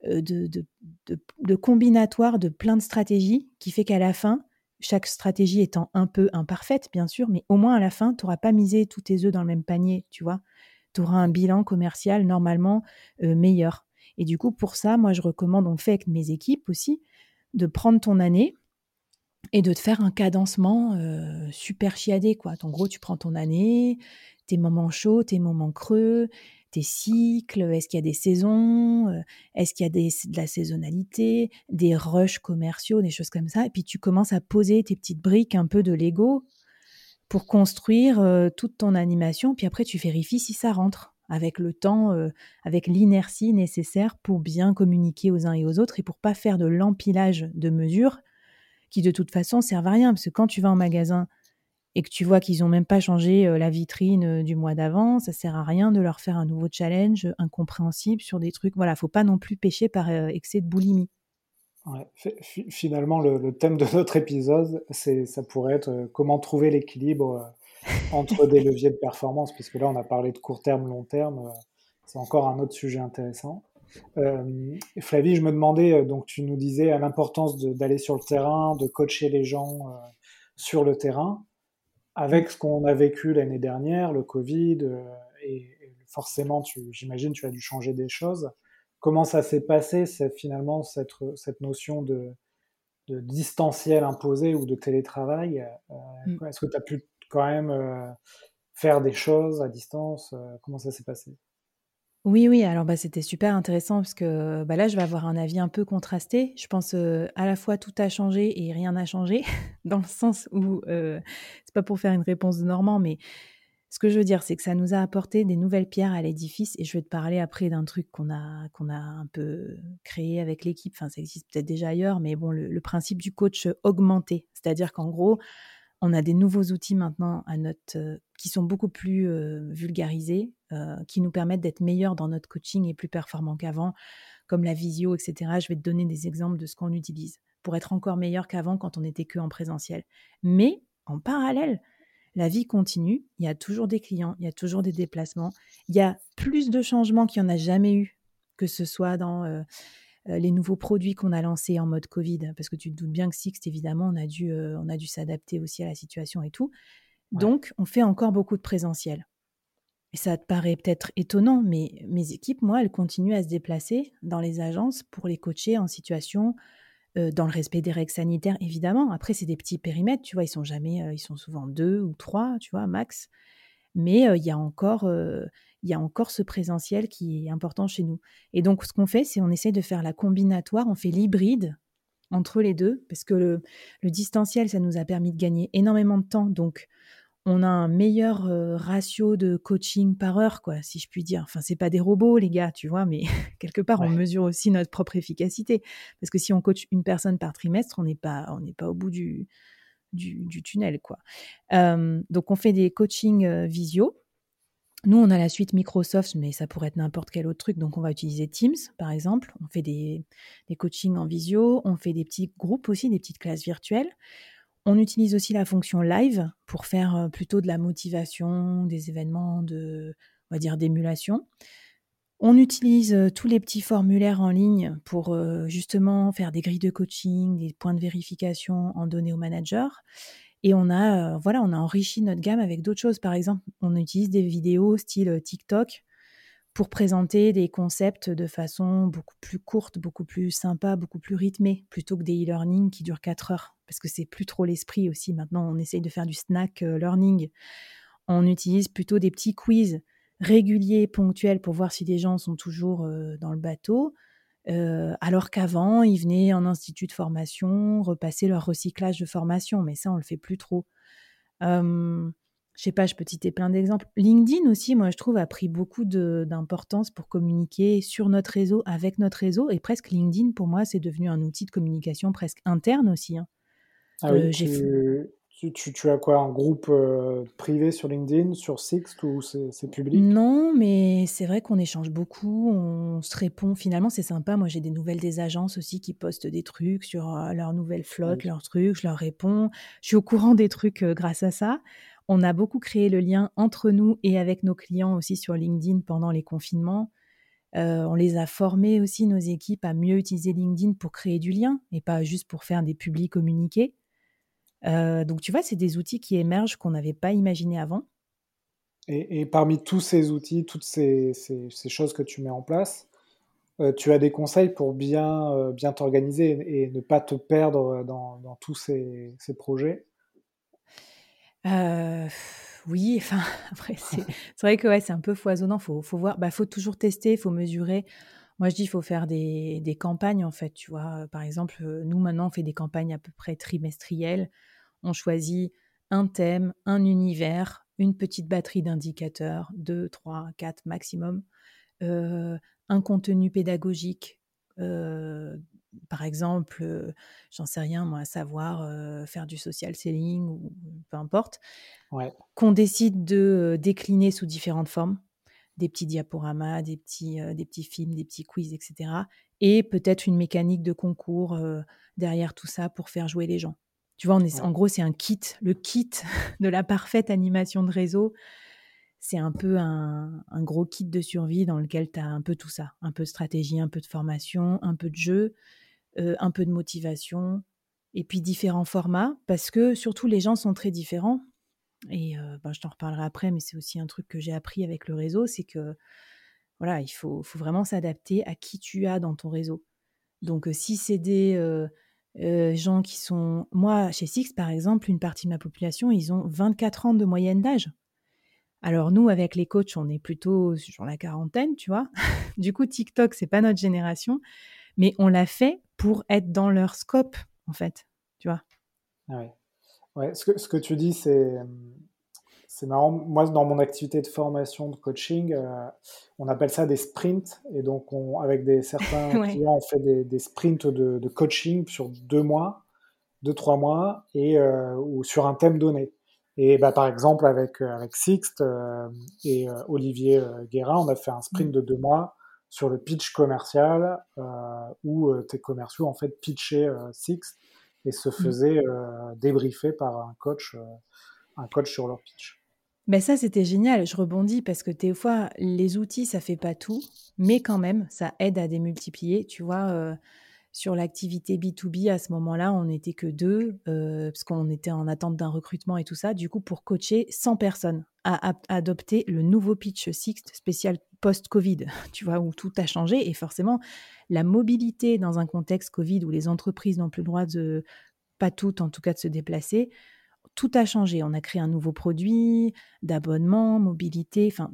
euh, de, combinatoire de plein de stratégies qui fait qu'à la fin, chaque stratégie étant un peu imparfaite, bien sûr, mais au moins à la fin, tu n'auras pas misé tous tes œufs dans le même panier, tu vois. Tu auras un bilan commercial normalement euh, meilleur. Et du coup, pour ça, moi, je recommande, on fait avec mes équipes aussi, de prendre ton année et de te faire un cadencement euh, super chiadé, quoi. En gros, tu prends ton année, tes moments chauds, tes moments creux, tes cycles Est-ce qu'il y a des saisons euh, Est-ce qu'il y a des, de la saisonnalité Des rushs commerciaux, des choses comme ça Et puis tu commences à poser tes petites briques un peu de Lego pour construire euh, toute ton animation. Puis après, tu vérifies si ça rentre avec le temps, avec l'inertie nécessaire pour bien communiquer aux uns et aux autres et pour pas faire de l'empilage de mesures qui de toute façon servent à rien. Parce que quand tu vas en magasin et que tu vois qu'ils n'ont même pas changé la vitrine du mois d'avant, ça sert à rien de leur faire un nouveau challenge incompréhensible sur des trucs. Voilà, faut pas non plus pêcher par excès de boulimie. finalement, le, thème de notre épisode, c'est, ça pourrait être comment trouver l'équilibre entre des leviers de performance, puisque là, on a parlé de court terme, long terme. c'est encore un autre sujet intéressant. Flavie, je me demandais, donc tu nous disais à l'importance d'aller sur le terrain, de coacher les gens sur le terrain avec ce qu'on a vécu l'année dernière, le Covid, euh, et, forcément, j'imagine, tu as dû changer des choses. Comment ça s'est passé, finalement, cette, cette notion de, de, distanciel imposé ou de télétravail euh, mm. Est-ce que tu as pu quand même euh, faire des choses à distance Comment ça s'est passé? Oui, oui, alors, bah, c'était super intéressant parce que, bah, là, je vais avoir un avis un peu contrasté. Je pense, à la fois tout a changé et rien n'a changé, dans le sens où, c'est pas pour faire une réponse de Normand, mais ce que je veux dire, c'est que ça nous a apporté des nouvelles pierres à l'édifice et je vais te parler après d'un truc qu'on a qu'on a un peu créé avec l'équipe. Enfin, ça existe peut-être déjà ailleurs, mais bon, le principe du coach, augmenté. C'est-à-dire qu'en gros, on a des nouveaux outils maintenant à notre, qui sont beaucoup plus vulgarisés, euh, qui nous permettent d'être meilleurs dans notre coaching et plus performants qu'avant, comme la visio, etc. Je vais te donner des exemples de ce qu'on utilise pour être encore meilleur qu'avant quand on n'était que en présentiel. Mais en parallèle, la vie continue, il y a toujours des clients, il y a toujours des déplacements, il y a plus de changements qu'il n'y en a jamais eu, que ce soit dans euh, les nouveaux produits qu'on a lancés en mode Covid, parce que tu te doutes bien que Sixt, évidemment, on a dû, euh, on a dû s'adapter aussi à la situation et tout. Donc, on fait encore beaucoup de présentiel. Et ça te paraît peut-être étonnant, mais mes équipes, moi, elles continuent à se déplacer dans les agences pour les coacher en situation, euh, dans le respect des règles sanitaires, évidemment. Après, c'est des petits périmètres, tu vois, ils sont jamais, ils sont souvent deux ou trois, tu vois, max. Mais il y a encore, il y a encore ce présentiel qui est important chez nous. Et donc, ce qu'on fait, c'est on essaie de faire la combinatoire, on fait l'hybride entre les deux, parce que le, distanciel, ça nous a permis de gagner énormément de temps. Donc, on a un meilleur euh, ratio de coaching par heure, quoi, si je puis dire. Enfin, c'est pas des robots, les gars, tu vois, mais quelque part, on mesure aussi notre propre efficacité. Parce que si on coach une personne par trimestre, on n'est pas, on n'est pas au bout du, du, tunnel, quoi. Euh, donc, on fait des coachings euh, visio nous, on a la suite Microsoft, mais ça pourrait être n'importe quel autre truc. Donc, on va utiliser Teams, par exemple. On fait des, des coachings en visio. On fait des petits groupes aussi, des petites classes virtuelles. On utilise aussi la fonction live pour faire plutôt de la motivation, des événements de, on dire, d'émulation. On utilise tous les petits formulaires en ligne pour justement faire des grilles de coaching, des points de vérification en données aux managers. Et on a, voilà, on a enrichi notre gamme avec d'autres choses. Par exemple, on utilise des vidéos style TikTok pour présenter des concepts de façon beaucoup plus courte, beaucoup plus sympa, beaucoup plus rythmée, plutôt que des e-learning qui durent 4 heures. Parce que c'est plus trop l'esprit aussi. Maintenant, on essaye de faire du snack learning. On utilise plutôt des petits quiz réguliers, ponctuels, pour voir si les gens sont toujours dans le bateau. alors qu'avant, ils venaient en institut de formation, repasser leur recyclage de formation, mais ça, on le fait plus trop. Je sais pas, je peux citer plein d'exemples. LinkedIn aussi, moi, je trouve, a pris beaucoup d'importance pour communiquer sur notre réseau, avec notre réseau, et presque LinkedIn, pour moi, c'est devenu un outil de communication presque interne aussi. Hein. Ah oui, tu, as quoi, un groupe euh, privé sur LinkedIn, sur Sixt ou c'est public? Non, mais c'est vrai qu'on échange beaucoup, on se répond. Finalement, c'est sympa. Moi, j'ai des nouvelles des agences aussi qui postent des trucs sur euh, leurs nouvelles flottes, leurs trucs. Je leur réponds. Je suis au courant des trucs euh, grâce à ça. On a beaucoup créé le lien entre nous et avec nos clients aussi sur LinkedIn pendant les confinements. on les a formés aussi, nos équipes, à mieux utiliser LinkedIn pour créer du lien et pas juste pour faire des publics communiqués. Euh, donc, tu vois, c'est des outils qui émergent qu'on n'avait pas imaginé avant. Et, parmi tous ces outils, toutes ces, choses que tu mets en place, euh, tu as des conseils pour bien, euh, bien t'organiser et, ne pas te perdre dans, tous ces, projets? Oui, enfin, après, c'est vrai que ouais, c'est un peu foisonnant. Faut, faut, voir, bah, faut toujours tester, faut mesurer. Moi, je dis, faut faire des, campagnes, en fait, tu vois. Par exemple, nous, maintenant, on fait des campagnes à peu près trimestrielles on choisit un thème, un univers, une petite batterie d'indicateurs, 2, 3, 4 maximum, euh, un contenu pédagogique, euh, par exemple, euh, j'en sais rien, moi, savoir faire du social selling ou peu importe, qu'on décide de décliner sous différentes formes, des petits diaporamas, des petits, des petits films, des petits quiz, etc. Et peut-être une mécanique de concours derrière tout ça pour faire jouer les gens. Tu vois, en gros, c'est un kit, le kit de la parfaite animation de réseau. C'est un peu un, gros kit de survie dans lequel tu as un peu tout ça. Un peu de stratégie, un peu de formation, un peu de jeu, euh, un peu de motivation, et puis différents formats, parce que surtout les gens sont très différents. Et euh, ben, je t'en reparlerai après, mais c'est aussi un truc que j'ai appris avec le réseau, c'est que voilà, il faut, faut vraiment s'adapter à qui tu as dans ton réseau. Donc, euh, si c'est des, gens qui sont... Moi, chez Six, par exemple, une partie de ma population, ils ont 24 ans de moyenne d'âge. Alors nous, avec les coachs, on est plutôt sur la quarantaine, tu vois. du coup, TikTok, c'est pas notre génération, mais on l'a fait pour être dans leur scope, en fait, tu vois. Ah ouais. ouais ce, que, ce que tu dis, c'est c'est marrant. Moi, dans mon activité de formation, de coaching, euh, on appelle ça des sprints. Et donc, on, avec des, certains clients, on fait des, sprints de, coaching sur deux mois, deux, trois mois, et, euh, ou sur un thème donné. Et bah, par exemple, avec, euh, avec Sixte et Olivier Guérin, on a fait un sprint de deux mois sur le pitch commercial, où tes commerciaux, en fait, pitchaient Sixte et se mmh. faisaient débriefer par un coach, un coach sur leur pitch. Mais ça, c'était génial. Je rebondis parce que des fois, les outils, ça fait pas tout, mais quand même, ça aide à démultiplier. Tu vois, euh, sur l'activité B2B, à ce moment-là, on n'était que deux, euh, parce qu'on était en attente d'un recrutement et tout ça. Du coup, pour coacher 100 personnes à, adopter le nouveau pitch Sixt spécial post-Covid, tu vois, où tout a changé. Et forcément, la mobilité dans un contexte Covid où les entreprises n'ont plus le droit de, pas toutes en tout cas, de se déplacer, tout a changé. On a créé un nouveau produit d'abonnement, mobilité. Enfin,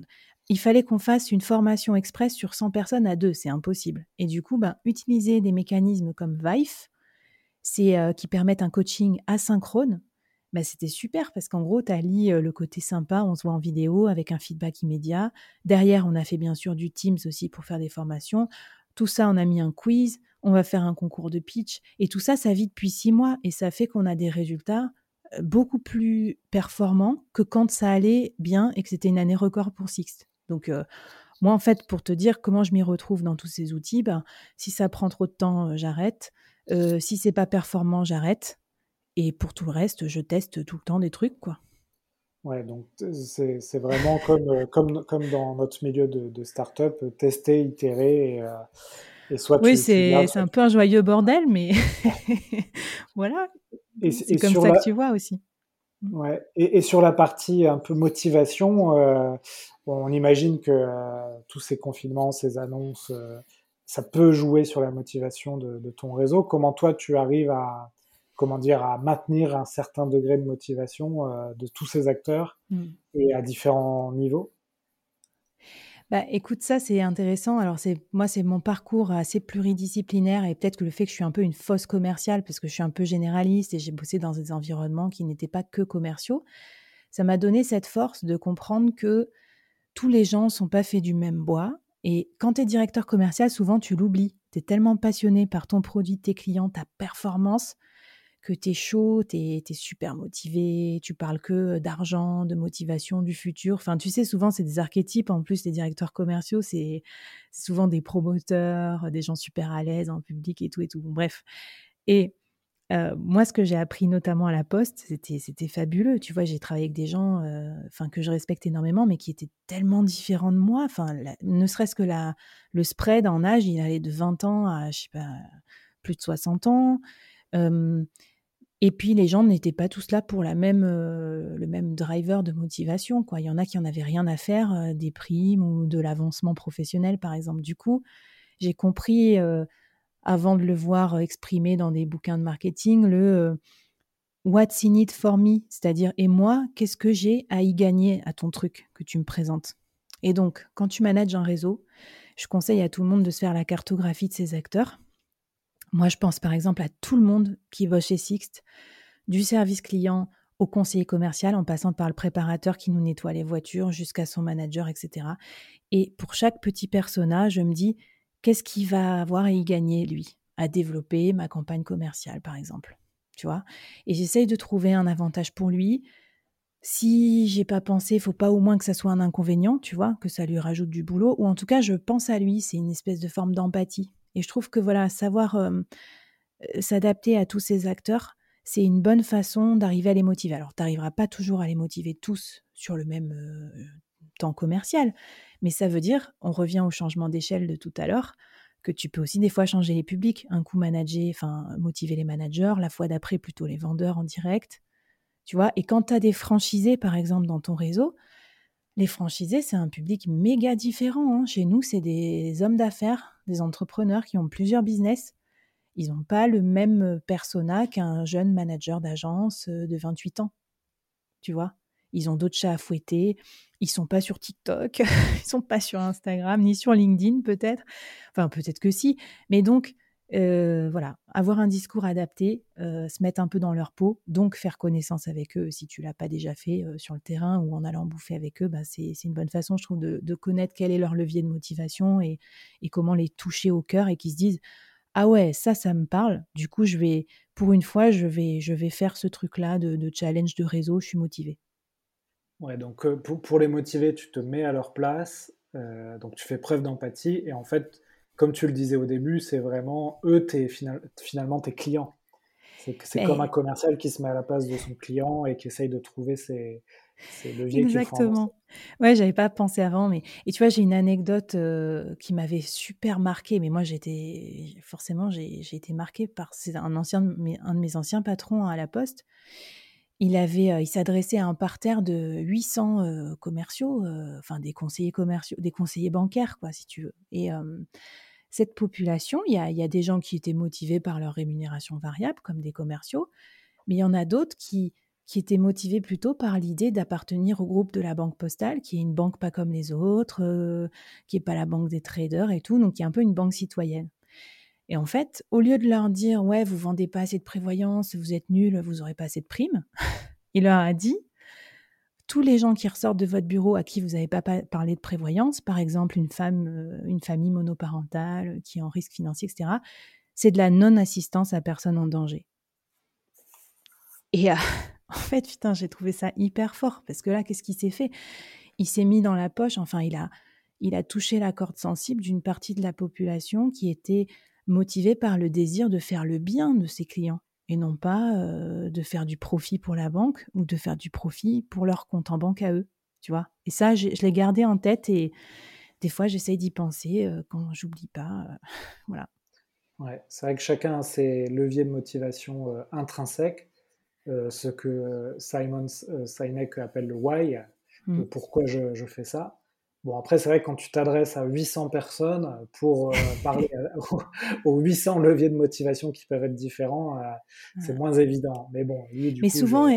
il fallait qu'on fasse une formation express sur 100 personnes à deux. C'est impossible. Et du coup, ben, utiliser des mécanismes comme Vive, c'est euh, qui permettent un coaching asynchrone. Ben, c'était super parce qu'en gros, tu allies euh, le côté sympa, on se voit en vidéo avec un feedback immédiat. Derrière, on a fait bien sûr du Teams aussi pour faire des formations. Tout ça, on a mis un quiz, on va faire un concours de pitch. Et tout ça, ça vit depuis six mois et ça fait qu'on a des résultats beaucoup plus performant que quand ça allait bien et que c'était une année record pour Six. Donc, moi, en fait, pour te dire comment je m'y retrouve dans tous ces outils, ben, si ça prend trop de temps, j'arrête. Euh, si c'est pas performant, j'arrête. Et pour tout le reste, je teste tout le temps des trucs, quoi. Ouais, donc c'est vraiment comme, comme, comme dans notre milieu de, de start-up, tester, itérer et, et soit Oui, c'est un peu un joyeux bordel, mais voilà. C'est comme ça que tu vois aussi. Ouais. Et, et, sur la partie un peu motivation, euh, on imagine que euh, tous ces confinements, ces annonces, euh, ça peut jouer sur la motivation de, de, ton réseau. Comment toi tu arrives à comment dire à maintenir un certain degré de motivation de tous ces acteurs mmh. et à différents niveaux? Bah, écoute, ça, c'est intéressant. Alors, c'est moi, c'est mon parcours assez pluridisciplinaire et peut-être que le fait que je suis un peu une fausse commerciale parce que je suis un peu généraliste et j'ai bossé dans des environnements qui n'étaient pas que commerciaux, ça m'a donné cette force de comprendre que tous les gens sont pas faits du même bois. Et quand tu es directeur commercial, souvent, tu l'oublies. Tu es tellement passionné par ton produit, tes clients, ta performance, que tu es chaud, tu es, super motivé, tu parles que d'argent, de motivation, du futur. Enfin, tu sais, souvent, c'est des archétypes. En plus, les directeurs commerciaux, c'est souvent des promoteurs, des gens super à l'aise en public et tout et tout. bref. Et euh, moi, ce que j'ai appris notamment à la Poste, c'était fabuleux. Tu vois, j'ai travaillé avec des gens euh, que je respecte énormément, mais qui étaient tellement différents de moi. Enfin, ne serait-ce que la, le spread en âge, il allait de 20 ans à, je sais pas, plus de 60 ans. Et puis les gens n'étaient pas tous là pour même, euh, le même driver de motivation. Il y en a qui en avaient rien à faire euh, des primes ou de l'avancement professionnel, par exemple. Du coup, j'ai compris, euh, avant de le voir exprimé dans des bouquins de marketing, le What's in it for me? C'est-à-dire, et moi, qu'est-ce que j'ai à y gagner à ton truc que tu me présentes? Et donc, quand tu manages un réseau, je conseille à tout le monde de se faire la cartographie de ses acteurs moi, je pense par exemple à tout le monde qui va chez Sixt, du service client au conseiller commercial, en passant par le préparateur qui nous nettoie les voitures, jusqu'à son manager, etc. Et pour chaque petit personnage, je me dis, qu'est-ce qu'il va avoir à y gagner, lui, à développer ma campagne commerciale, par exemple. Tu vois? Et j'essaye de trouver un avantage pour lui. Si j'ai pas pensé, faut pas au moins que ça soit un inconvénient, tu vois, que ça lui rajoute du boulot, ou en tout cas, je pense à lui, c'est une espèce de forme d'empathie. Et je trouve que voilà, savoir s'adapter à tous ces acteurs, c'est une bonne façon d'arriver à les motiver. Alors, tu n'arriveras pas toujours à les motiver tous sur le même temps commercial, mais ça veut dire, on revient au changement d'échelle de tout à l'heure, que tu peux aussi des fois changer les publics, un coup manager, enfin motiver les managers, la fois d'après plutôt les vendeurs en direct, tu vois. Et quand tu as des franchisés, par exemple, dans ton réseau, les franchisés, c'est un public méga différent. Hein. Chez nous, c'est des hommes d'affaires, des entrepreneurs qui ont plusieurs business. Ils n'ont pas le même persona qu'un jeune manager d'agence de 28 ans. Tu vois? Ils ont d'autres chats à fouetter. Ils sont pas sur TikTok. ils sont pas sur Instagram, ni sur LinkedIn peut-être. Enfin, peut-être que si. Mais donc, voilà, avoir un discours adapté, se mettre un peu dans leur peau, donc faire connaissance avec eux si tu l'as pas déjà fait sur le terrain ou en allant bouffer avec eux, bah c'est une bonne façon, je trouve, de, connaître quel est leur levier de motivation et, comment les toucher au cœur et qu'ils se disent ah ouais ça ça me parle, du coup je vais pour une fois je vais je vais faire ce truc là de, challenge de réseau, je suis motivé. Ouais donc pour, pour, les motiver tu te mets à leur place, donc tu fais preuve d'empathie et en fait comme tu le disais au début, c'est vraiment eux, es, finalement tes clients. C'est comme un commercial qui se met à la place de son client et qui essaye de trouver ses, leviers. Exactement. Ouais, j'avais pas pensé avant, mais et tu vois, j'ai une anecdote euh, qui m'avait super marqué. Mais moi, j'étais forcément, j'ai été marquée par un ancien, un de mes anciens patrons à la Poste. Il avait, euh, il s'adressait à un parterre de 800 euh, commerciaux, enfin des conseillers commerciaux, des conseillers bancaires, quoi, si tu veux. Et cette population, il y a, des gens qui étaient motivés par leur rémunération variable, comme des commerciaux, mais il y en a d'autres qui, étaient motivés plutôt par l'idée d'appartenir au groupe de la banque postale, qui est une banque pas comme les autres, euh, qui n'est pas la banque des traders et tout, donc qui est un peu une banque citoyenne. Et en fait, au lieu de leur dire ouais, vous vendez pas assez de prévoyance, vous êtes nuls, vous n'aurez pas assez de primes, il leur a dit tous les gens qui ressortent de votre bureau à qui vous n'avez pas parlé de prévoyance, par exemple une femme, euh, une famille monoparentale euh, qui est en risque financier, etc., c'est de la non-assistance à personne en danger. Et euh, en fait, putain, j'ai trouvé ça hyper fort parce que là, qu'est-ce qui s'est fait? Il s'est mis dans la poche, enfin, il a, il a touché la corde sensible d'une partie de la population qui était motivée par le désir de faire le bien de ses clients et non pas de faire du profit pour la banque ou de faire du profit pour leur compte en banque à eux, tu vois? Et ça, je l'ai gardé en tête et des fois, j'essaye d'y penser quand j'oublie pas. voilà. Ouais, c'est vrai que chacun a ses leviers de motivation intrinsèques, ce que Simon Sinek appelle le why, mmh. pourquoi je, je, fais ça. Bon, après, c'est vrai que quand tu t'adresses à 800 personnes pour parler aux 800 leviers de motivation qui peuvent être différents, c'est moins évident. Mais bon, lui, du Mais souvent,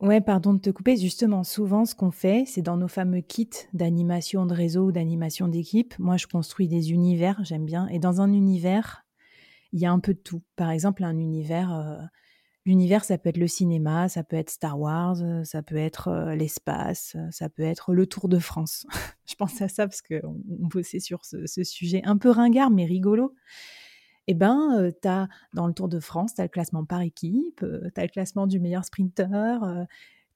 Ouais, pardon de te couper. Justement, souvent, ce qu'on fait, c'est dans nos fameux kits d'animation de réseau ou d'animation d'équipe. Moi, je construis des univers, j'aime bien. Et dans un univers, il y a un peu de tout. Par exemple, un univers, euh, l'univers, ça peut être le cinéma, ça peut être Star Wars, euh, ça peut être euh, l'espace, ça peut être le Tour de France. je pense à ça parce qu'on bossait sur ce, sujet un peu ringard, mais rigolo eh ben, as dans le Tour de France, tu as le classement par équipe, tu as le classement du meilleur sprinter,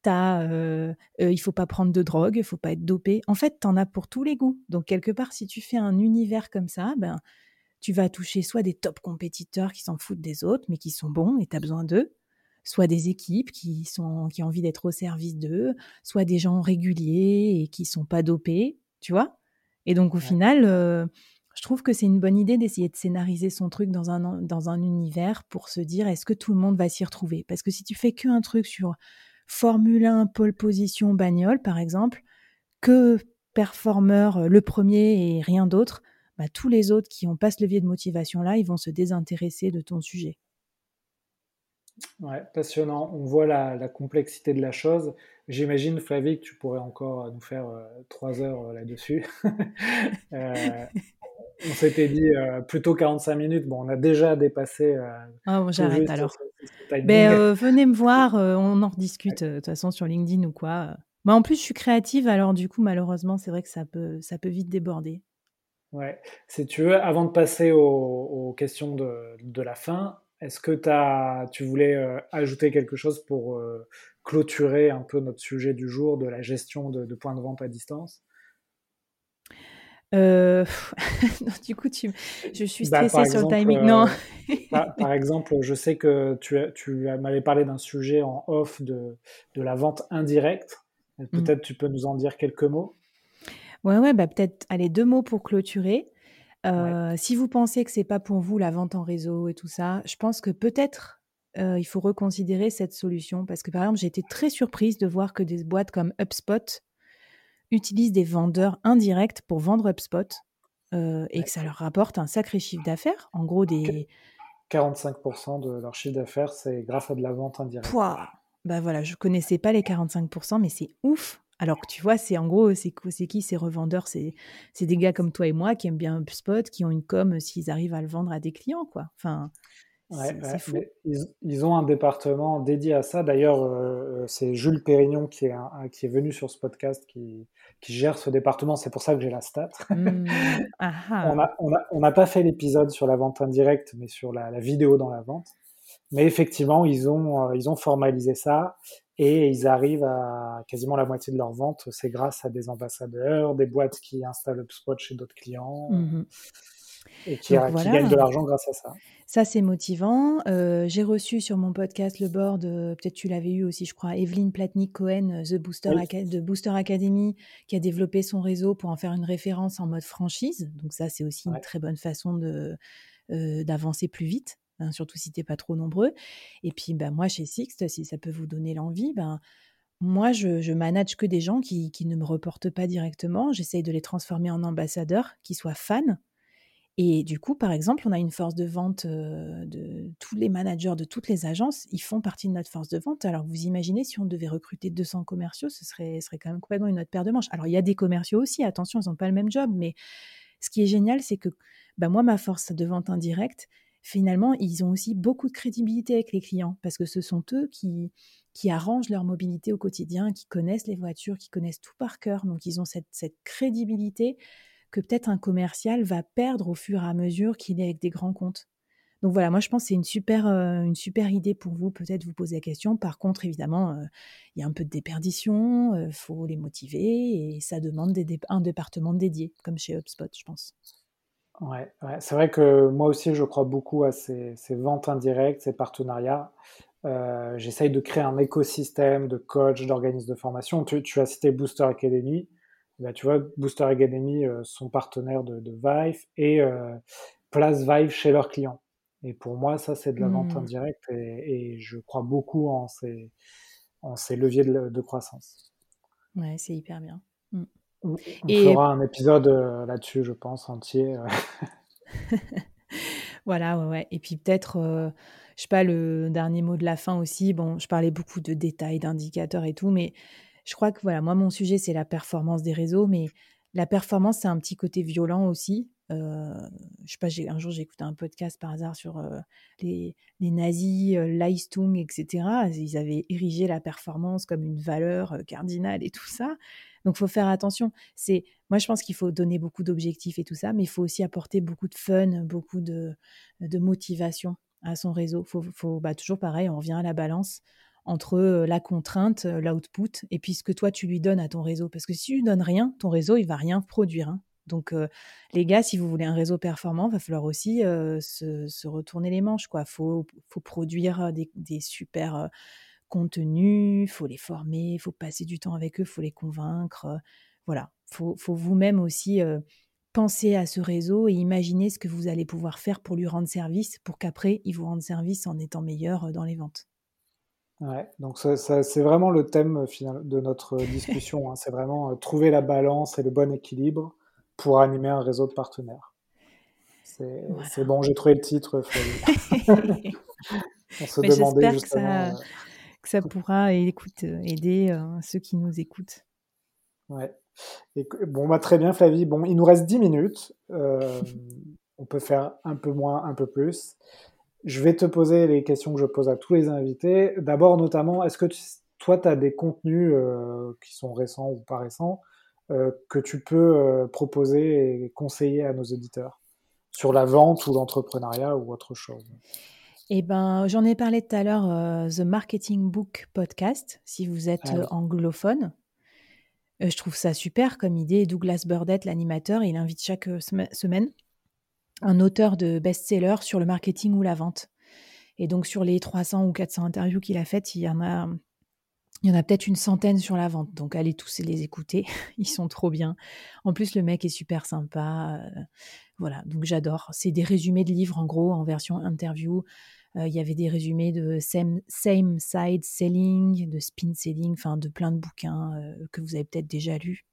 tu as il faut pas prendre de drogue, il faut pas être dopé. En fait, tu en as pour tous les goûts. Donc, quelque part, si tu fais un univers comme ça, ben, tu vas toucher soit des top compétiteurs qui s'en foutent des autres, mais qui sont bons et tu as besoin d'eux, soit des équipes qui, sont, qui ont envie d'être au service d'eux, soit des gens réguliers et qui sont pas dopés, tu vois? Et donc, au final, je trouve que c'est une bonne idée d'essayer de scénariser son truc dans un, dans un univers pour se dire est-ce que tout le monde va s'y retrouver? Parce que si tu fais qu'un truc sur Formule 1, pole position, bagnole, par exemple, que performeur euh, le premier et rien d'autre, bah, tous les autres qui ont pas ce levier de motivation là, ils vont se désintéresser de ton sujet. Ouais, passionnant. On voit la, complexité de la chose. J'imagine, Flavie, que tu pourrais encore nous faire euh, trois heures euh, là-dessus. on s'était dit euh, plutôt 45 minutes. Bon, on a déjà dépassé. Euh, oh, j'arrête alors. Ben, euh, venez me voir, on en rediscute de toute façon sur LinkedIn ou quoi. Mais en plus, je suis créative, alors du coup, malheureusement, c'est vrai que ça peut, ça peut vite déborder. Ouais. Si tu veux, avant de passer aux, questions de, la fin, est-ce que as, tu voulais ajouter quelque chose pour clôturer un peu notre sujet du jour de la gestion de points de vente à distance? Euh, du coup, tu... je suis bah, stressée sur le timing. non. Euh, par, exemple, je sais que tu, tu m'avais parlé d'un sujet en off de, de la vente indirecte. Mmh. Peut-être tu peux nous en dire quelques mots? Ouais, ouais, bah peut-être, allez, deux mots pour clôturer. Euh, si vous pensez que c'est pas pour vous la vente en réseau et tout ça, je pense que peut-être il faut reconsidérer cette solution parce que par exemple, j'ai été très surprise de voir que des boîtes comme HubSpot utilisent des vendeurs indirects pour vendre HubSpot euh, et que ça leur rapporte un sacré chiffre d'affaires. En gros, des. 45% de leur chiffre d'affaires, c'est grâce à de la vente indirecte. Pouah bah voilà, je connaissais pas les 45%, mais c'est ouf. Alors que tu vois, c'est en gros, c'est qui ces revendeurs? C'est des gars comme toi et moi qui aiment bien HubSpot, qui ont une com s'ils arrivent à le vendre à des clients, quoi. Enfin, ils, ont un département dédié à ça. D'ailleurs, euh, euh, c'est Jules Pérignon qui est, qui est venu sur ce podcast qui, qui gère ce département. C'est pour ça que j'ai la stat. Mmh. on n'a on a, on a pas fait l'épisode sur la vente indirecte, mais sur la, vidéo dans la vente. Mais effectivement, ils ont, euh, ils ont formalisé ça et ils arrivent à quasiment la moitié de leur vente. C'est grâce à des ambassadeurs, des boîtes qui installent HubSpot chez d'autres clients. Mmh et qui, gagne de l'argent grâce à ça. Ça, c'est motivant. Euh, j'ai reçu sur mon podcast le board, euh, peut-être tu l'avais eu aussi, je crois, Evelyne Platnik-Cohen, The Booster de Booster Academy, qui a développé son réseau pour en faire une référence en mode franchise. Donc ça, c'est aussi une très bonne façon de d'avancer plus vite. Hein, surtout si tu n'es pas trop nombreux. Et puis, ben, moi, chez Sixt, si ça peut vous donner l'envie, ben, moi, je, je manage que des gens qui, qui ne me reportent pas directement. J'essaye de les transformer en ambassadeurs, qui soient fans et du coup, par exemple, on a une force de vente de tous les managers de toutes les agences, ils font partie de notre force de vente. Alors, vous imaginez si on devait recruter 200 commerciaux, ce serait, serait quand même complètement une autre paire de manches. Alors, il y a des commerciaux aussi, attention, ils n'ont pas le même job, mais ce qui est génial, c'est que bah, moi, ma force de vente indirecte, finalement, ils ont aussi beaucoup de crédibilité avec les clients parce que ce sont eux qui, arrangent leur mobilité au quotidien, qui connaissent les voitures, qui connaissent tout par cœur. Donc, ils ont cette, crédibilité que peut-être un commercial va perdre au fur et à mesure qu'il est avec des grands comptes. Donc voilà, moi je pense que c'est une super, euh, idée pour vous, peut-être vous poser la question. Par contre, évidemment, euh, il y a un peu de déperdition, il euh, faut les motiver et ça demande un département dédié, comme chez HubSpot, je pense. Ouais, ouais. c'est vrai que moi aussi, je crois beaucoup à ces, ces ventes indirectes, ces partenariats. Euh, J'essaye de créer un écosystème de coachs, d'organismes de formation. Tu, tu, as cité Booster Academy. Bah, tu vois, Booster Academy euh, sont partenaires de, de Vive et euh, place Vive chez leurs clients. Et pour moi, ça, c'est de la vente mmh. indirecte et, et, je crois beaucoup en ces, en ces leviers de, de croissance. Ouais, c'est hyper bien. Mmh. On et... fera un épisode euh, là-dessus, je pense, entier. voilà, ouais, ouais. Et puis peut-être, euh, je sais pas, le dernier mot de la fin aussi. Bon, je parlais beaucoup de détails, d'indicateurs et tout, mais je crois que voilà, moi, mon sujet, c'est la performance des réseaux, mais la performance, c'est un petit côté violent aussi. Euh, je sais pas, un jour j'ai écouté un podcast par hasard sur euh, les, les, nazis, euh, Leistung, etc. Ils avaient érigé la performance comme une valeur euh, cardinale et tout ça. Donc, faut faire attention. C'est, moi, je pense qu'il faut donner beaucoup d'objectifs et tout ça, mais il faut aussi apporter beaucoup de fun, beaucoup de, motivation à son réseau. Faut, bah, toujours pareil, on revient à la balance entre la contrainte, l'output, et puis ce que toi tu lui donnes à ton réseau. Parce que si tu lui donnes rien, ton réseau il va rien produire. Hein. Donc, les gars, si vous voulez un réseau performant, va falloir aussi se, retourner les manches. Il faut, produire des, des super contenus, il faut les former, il faut passer du temps avec eux, il faut les convaincre. voilà, il faut, faut vous-même aussi penser à ce réseau et imaginer ce que vous allez pouvoir faire pour lui rendre service, pour qu'après, il vous rende service en étant meilleur dans les ventes. Ouais, donc ça, ça, c'est vraiment le thème final de notre discussion. Hein. C'est vraiment trouver la balance et le bon équilibre pour animer un réseau de partenaires. C'est voilà. bon, j'ai trouvé le titre. On se demandait justement. Que ça, euh, que ça pourra écoute, aider euh, ceux qui nous écoutent. Ouais. Bon, bah, très bien, Flavie. Bon, il nous reste 10 minutes. Euh, on peut faire un peu moins, un peu plus. Je vais te poser les questions que je pose à tous les invités. D'abord, notamment, est-ce que toi, tu as des contenus euh, qui sont récents ou pas récents euh, que tu peux euh, proposer et conseiller à nos auditeurs sur la vente ou l'entrepreneuriat ou autre chose? Eh ben, j'en ai parlé tout à l'heure, euh, The Marketing Book Podcast, si vous êtes ah, oui. anglophone. je trouve ça super comme idée. Douglas Burdett, l'animateur, il invite chaque semaine un auteur de best-seller sur le marketing ou la vente. Et donc, sur les 300 ou 400 interviews qu'il a faites, il y en a il y en a peut-être une centaine sur la vente, donc allez tous les écouter, ils sont trop bien. En plus, le mec est super sympa. Euh, voilà, donc j'adore. C'est des résumés de livres en gros en version interview. Euh, il y avait des résumés de same, same side selling, de spin selling, enfin de plein de bouquins euh, que vous avez peut-être déjà lus.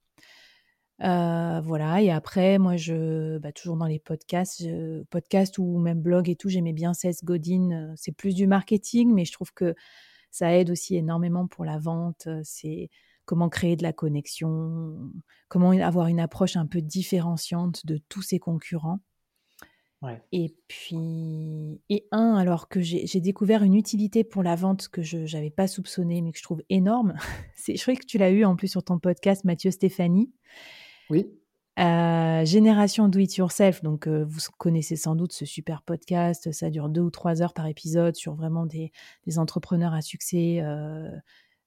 Voilà, et après, moi, je, bah, toujours dans les podcasts, podcasts ou même blog et tout, j'aimais bien Seth Godin. C'est plus du marketing, mais je trouve que ça aide aussi énormément pour la vente. C'est comment créer de la connexion, comment avoir une approche un peu différenciante de tous ses concurrents. Ouais. Et puis, et un, alors que j'ai découvert une utilité pour la vente que je n'avais pas soupçonné, mais que je trouve énorme. c'est, je crois que tu l'as eu en plus sur ton podcast, Mathieu Stéphanie. Oui. Euh, Génération Do It Yourself, donc euh, vous connaissez sans doute ce super podcast, ça dure deux ou trois heures par épisode sur vraiment des, entrepreneurs à succès euh,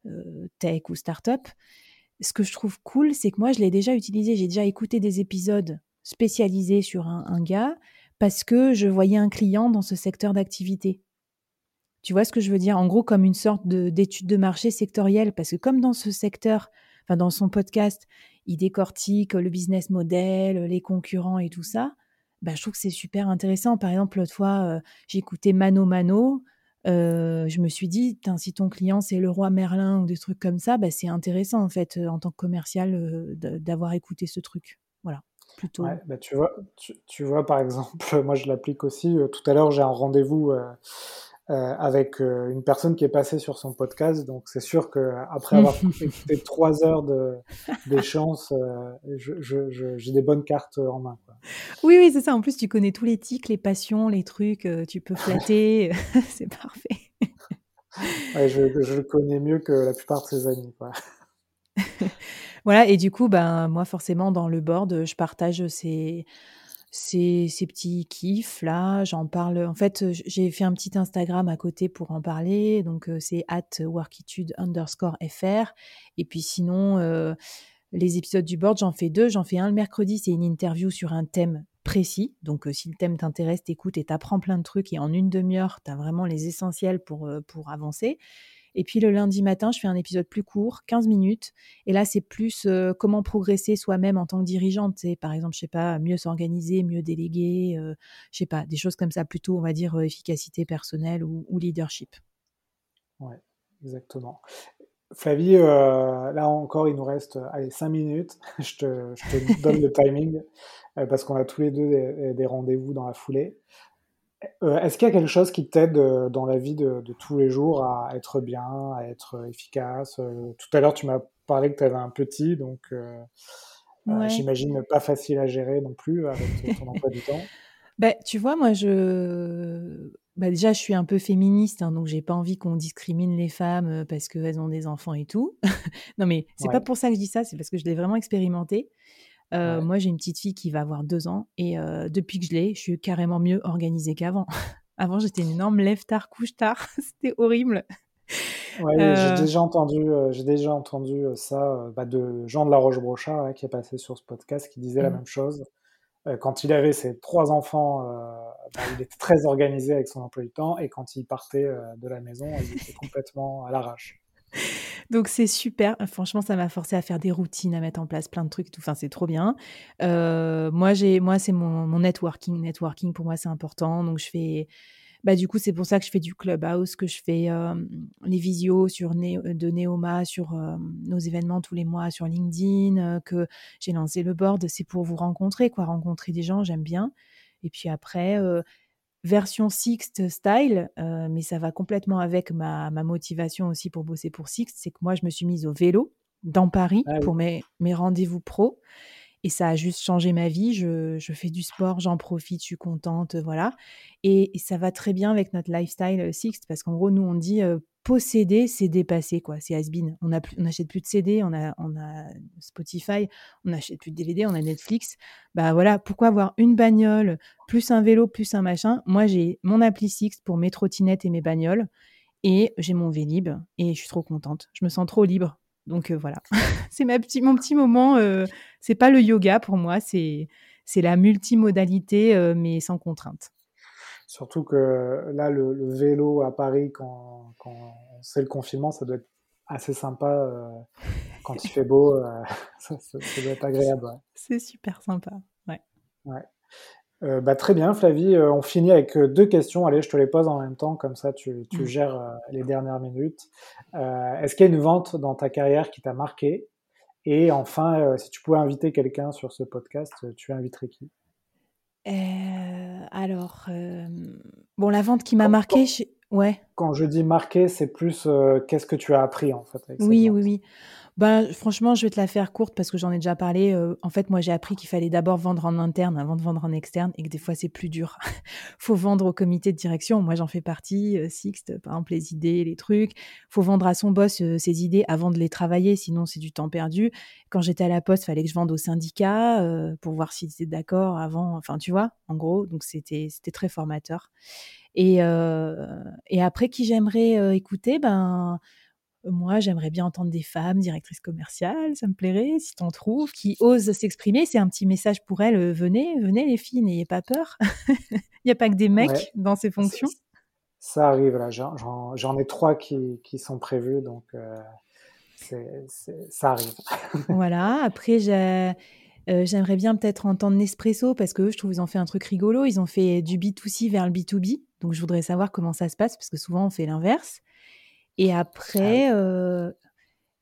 euh tech ou start-up. Ce que je trouve cool, c'est que moi je l'ai déjà utilisé, j'ai déjà écouté des épisodes spécialisés sur un, un, gars parce que je voyais un client dans ce secteur d'activité. Tu vois ce que je veux dire? En gros, comme une sorte d'étude de, de marché sectorielle, parce que comme dans ce secteur, enfin dans son podcast, il décortique le business model, les concurrents et tout ça. Bah, je trouve que c'est super intéressant. Par exemple, l'autre fois, euh, écouté Mano Mano. Euh, je me suis dit, si ton client c'est le roi Merlin ou des trucs comme ça, bah, c'est intéressant en fait en tant que commercial euh, d'avoir écouté ce truc. Voilà, plutôt. Bah, tu, vois, tu, vois, par exemple, moi je l'applique aussi. tout à l'heure, j'ai un rendez-vous euh, avec euh, une personne qui est passée sur son podcast. Donc c'est sûr que après avoir écouté trois heures d'échange, euh, j'ai je, je, des bonnes cartes en main. Quoi. Oui, oui, c'est ça. En plus, tu connais tous les tics, les passions, les trucs. Euh, tu peux flatter. c'est parfait. ouais, je, je, le connais mieux que la plupart de ses amis. Quoi. voilà. Et du coup, ben moi, forcément, dans le board, je partage ces ces, ces petits kiffs là, j'en parle. En fait, j'ai fait un petit Instagram à côté pour en parler. Donc, c'est at workitude underscore fr. Et puis sinon, les épisodes du board, j'en fais deux. J'en fais un le mercredi, c'est une interview sur un thème précis. Donc, si le thème t'intéresse, t'écoutes et t'apprends plein de trucs et en une demi-heure, tu as vraiment les essentiels pour avancer. Et puis le lundi matin, je fais un épisode plus court, 15 minutes. Et là, c'est plus comment progresser soi-même en tant que dirigeante. C'est par exemple, je sais pas, mieux s'organiser, mieux déléguer, euh, je sais pas, des choses comme ça, plutôt, on va dire, efficacité personnelle ou, leadership. Ouais, exactement. Flavie, euh, là encore, il nous reste allez, 5 minutes. je, te, je, te, donne le timing euh, parce qu'on a tous les deux des, des rendez-vous dans la foulée. Euh, est-ce qu'il y a quelque chose qui t'aide euh, dans la vie de, tous les jours à être bien, à être efficace euh, Tout à l'heure, tu m'as parlé que tu avais un petit, donc j'imagine pas facile à gérer non plus avec ton emploi du temps. Bah, tu vois, moi, je. Bah, déjà, je suis un peu féministe, hein, donc j'ai pas envie qu'on discrimine les femmes parce qu'elles ont des enfants et tout. non, mais c'est pas pour ça que je dis ça, c'est parce que je l'ai vraiment expérimenté. Euh, moi, j'ai une petite fille qui va avoir deux ans et euh, depuis que je l'ai, je suis carrément mieux organisée qu'avant. Avant, j'étais une énorme lève tard, couche tard. C'était horrible. Ouais, j'ai euh. déjà entendu, j'ai déjà entendu ça bah, de Jean de la Roche-Brochard hein, qui est passé sur ce podcast qui disait la mmh. même chose. quand il avait ses trois enfants, bah, il était très organisé avec son emploi du temps et quand il partait de la maison, il était complètement à l'arrache. Donc c'est super. Franchement, ça m'a forcé à faire des routines, à mettre en place plein de trucs. Enfin, c'est trop bien. Euh, moi, j'ai, moi, c'est mon, mon, networking. Networking pour moi, c'est important. Donc je fais. Bah, du coup, c'est pour ça que je fais du clubhouse, que je fais euh, les visios sur de Neoma, sur euh, nos événements tous les mois sur LinkedIn, que j'ai lancé le board. C'est pour vous rencontrer, quoi, rencontrer des gens, j'aime bien. Et puis après, version Sixt style, euh, mais ça va complètement avec ma, motivation aussi pour bosser pour Sixt, c'est que moi, je me suis mise au vélo dans Paris ah pour mes, mes rendez-vous pro. Et ça a juste changé ma vie. Je, fais du sport, j'en profite, je suis contente, voilà. Et, ça va très bien avec notre lifestyle euh, Sixt, parce qu'en gros, nous, on dit euh, posséder, c'est dépasser, quoi. C'est has-been. On n'achète plus de CD, on a, on a Spotify, on n'achète plus de DVD, on a Netflix. Bah voilà, pourquoi avoir une bagnole, plus un vélo, plus un machin? Moi, j'ai mon appli Six pour mes trottinettes et mes bagnoles, et j'ai mon Vélib, et je suis trop contente. Je me sens trop libre. Donc euh, voilà, c'est ma petit, mon petit moment. Euh, c'est pas le yoga pour moi, c'est la multimodalité, euh, mais sans contrainte. Surtout que là, le, vélo à Paris, quand, quand c'est le confinement, ça doit être assez sympa. Euh, quand il fait beau, euh, ça, doit être agréable. C'est super sympa. Ouais. ouais. Bah, très bien, Flavie. on finit avec deux questions. Allez, je te les pose en même temps, comme ça tu, tu mm. gères les dernières minutes. Est-ce qu'il y a une vente dans ta carrière qui t'a marqué? Et enfin, si tu pouvais inviter quelqu'un sur ce podcast, tu inviterais qui? Euh, alors, euh, bon, la vente qui m'a marqué, ouais. Quand je dis marqué, c'est plus euh, qu'est-ce que tu as appris en fait avec Oui, oui, oui. Ben, franchement, je vais te la faire courte parce que j'en ai déjà parlé. Euh, en fait, moi, j'ai appris qu'il fallait d'abord vendre en interne avant de vendre en externe et que des fois, c'est plus dur. faut vendre au comité de direction. Moi, j'en fais partie. Euh, Sixte, par exemple, les idées, les trucs. faut vendre à son boss euh, ses idées avant de les travailler, sinon c'est du temps perdu. Quand j'étais à la poste, fallait que je vende au syndicat pour voir s'ils étaient d'accord avant. Enfin, tu vois, en gros. Donc, c'était très formateur. Et, et après, qui j'aimerais écouter? Ben moi, j'aimerais bien entendre des femmes directrices commerciales, ça me plairait, si t'en trouves, qui osent s'exprimer. C'est un petit message pour elles. Venez, venez les filles, n'ayez pas peur. Il n'y a pas que des mecs dans ces fonctions. Ça arrive, là. J'en ai trois qui, qui, sont prévus, donc euh, ça arrive. voilà. Après, euh, j'aimerais bien peut-être entendre Nespresso parce que je trouve qu'ils ont fait un truc rigolo. Ils ont fait du B2C vers le B2B. Donc, je voudrais savoir comment ça se passe parce que souvent, on fait l'inverse. Et ah après, euh,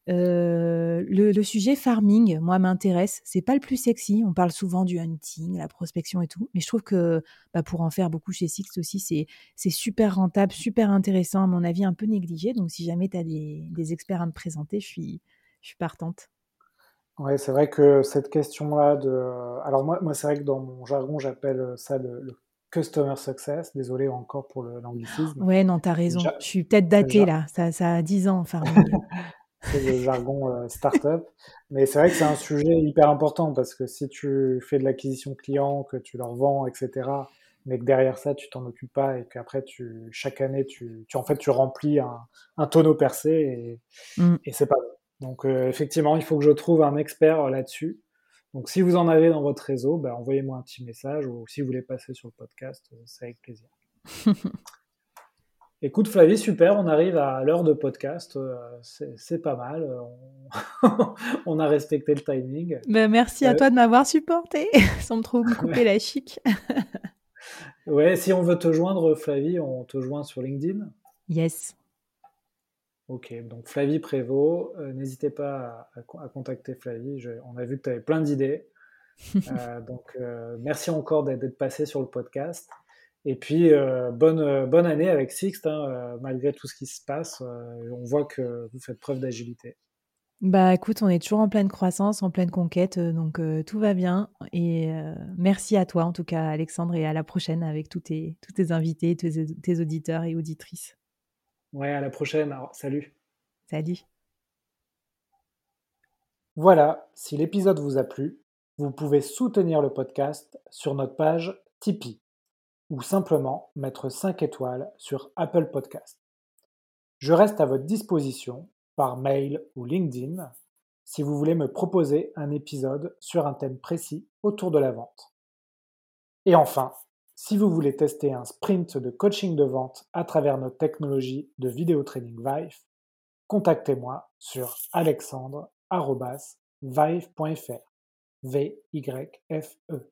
euh, le, sujet farming, moi, m'intéresse. C'est pas le plus sexy. On parle souvent du hunting, la prospection et tout. Mais je trouve que bah, pour en faire beaucoup chez Six aussi, c'est super rentable, super intéressant, à mon avis, un peu négligé. Donc, si jamais tu as des, des, experts à me présenter, je suis, je suis partante. Oui, c'est vrai que cette question-là de. Alors, moi, moi c'est vrai que dans mon jargon, j'appelle ça le, le Customer Success. Désolé encore pour l'anglicisme. Ouais, non, t'as raison. je suis peut-être daté là. Ça, ça a 10 ans, enfin. c'est le jargon euh, startup. Mais c'est vrai que c'est un sujet hyper important parce que si tu fais de l'acquisition client, que tu leur vends, etc., mais que derrière ça, tu t'en occupes pas et qu'après, tu, chaque année, tu, tu, en fait, tu remplis un, un tonneau percé et, mm. et c'est pas bon. Donc, euh, effectivement, il faut que je trouve un expert là-dessus. Donc si vous en avez dans votre réseau, ben, envoyez-moi un petit message ou si vous voulez passer sur le podcast, c'est avec plaisir. Écoute Flavie, super, on arrive à l'heure de podcast, euh, c'est pas mal, on... a respecté le timing. Ben, merci à euh, toi de m'avoir supporté, sans trop me couper la chic. ouais, si on veut te joindre Flavie, on te joint sur LinkedIn Yes. Ok, donc Flavie Prévost, euh, n'hésitez pas à, contacter Flavie, on a vu que tu avais plein d'idées. donc merci encore d'être passé sur le podcast. Et puis, euh, bonne, euh, bonne année avec Sixte, hein, euh, malgré tout ce qui se passe. on voit que vous faites preuve d'agilité. Bah écoute, on est toujours en pleine croissance, en pleine conquête, donc tout va bien. Et merci à toi en tout cas, Alexandre, et à la prochaine avec tous tes, tous tes invités, tes, tes auditeurs et auditrices. Ouais, à la prochaine. salut. Salut. Voilà, si l'épisode vous a plu, vous pouvez soutenir le podcast sur notre page Tipeee ou simplement mettre 5 étoiles sur Apple Podcast. Je reste à votre disposition par mail ou LinkedIn si vous voulez me proposer un épisode sur un thème précis autour de la vente. Et enfin, si vous voulez tester un sprint de coaching de vente à travers notre technologie de vidéo training Vive, contactez-moi sur alexandre.vive.fr. V-Y-F-E.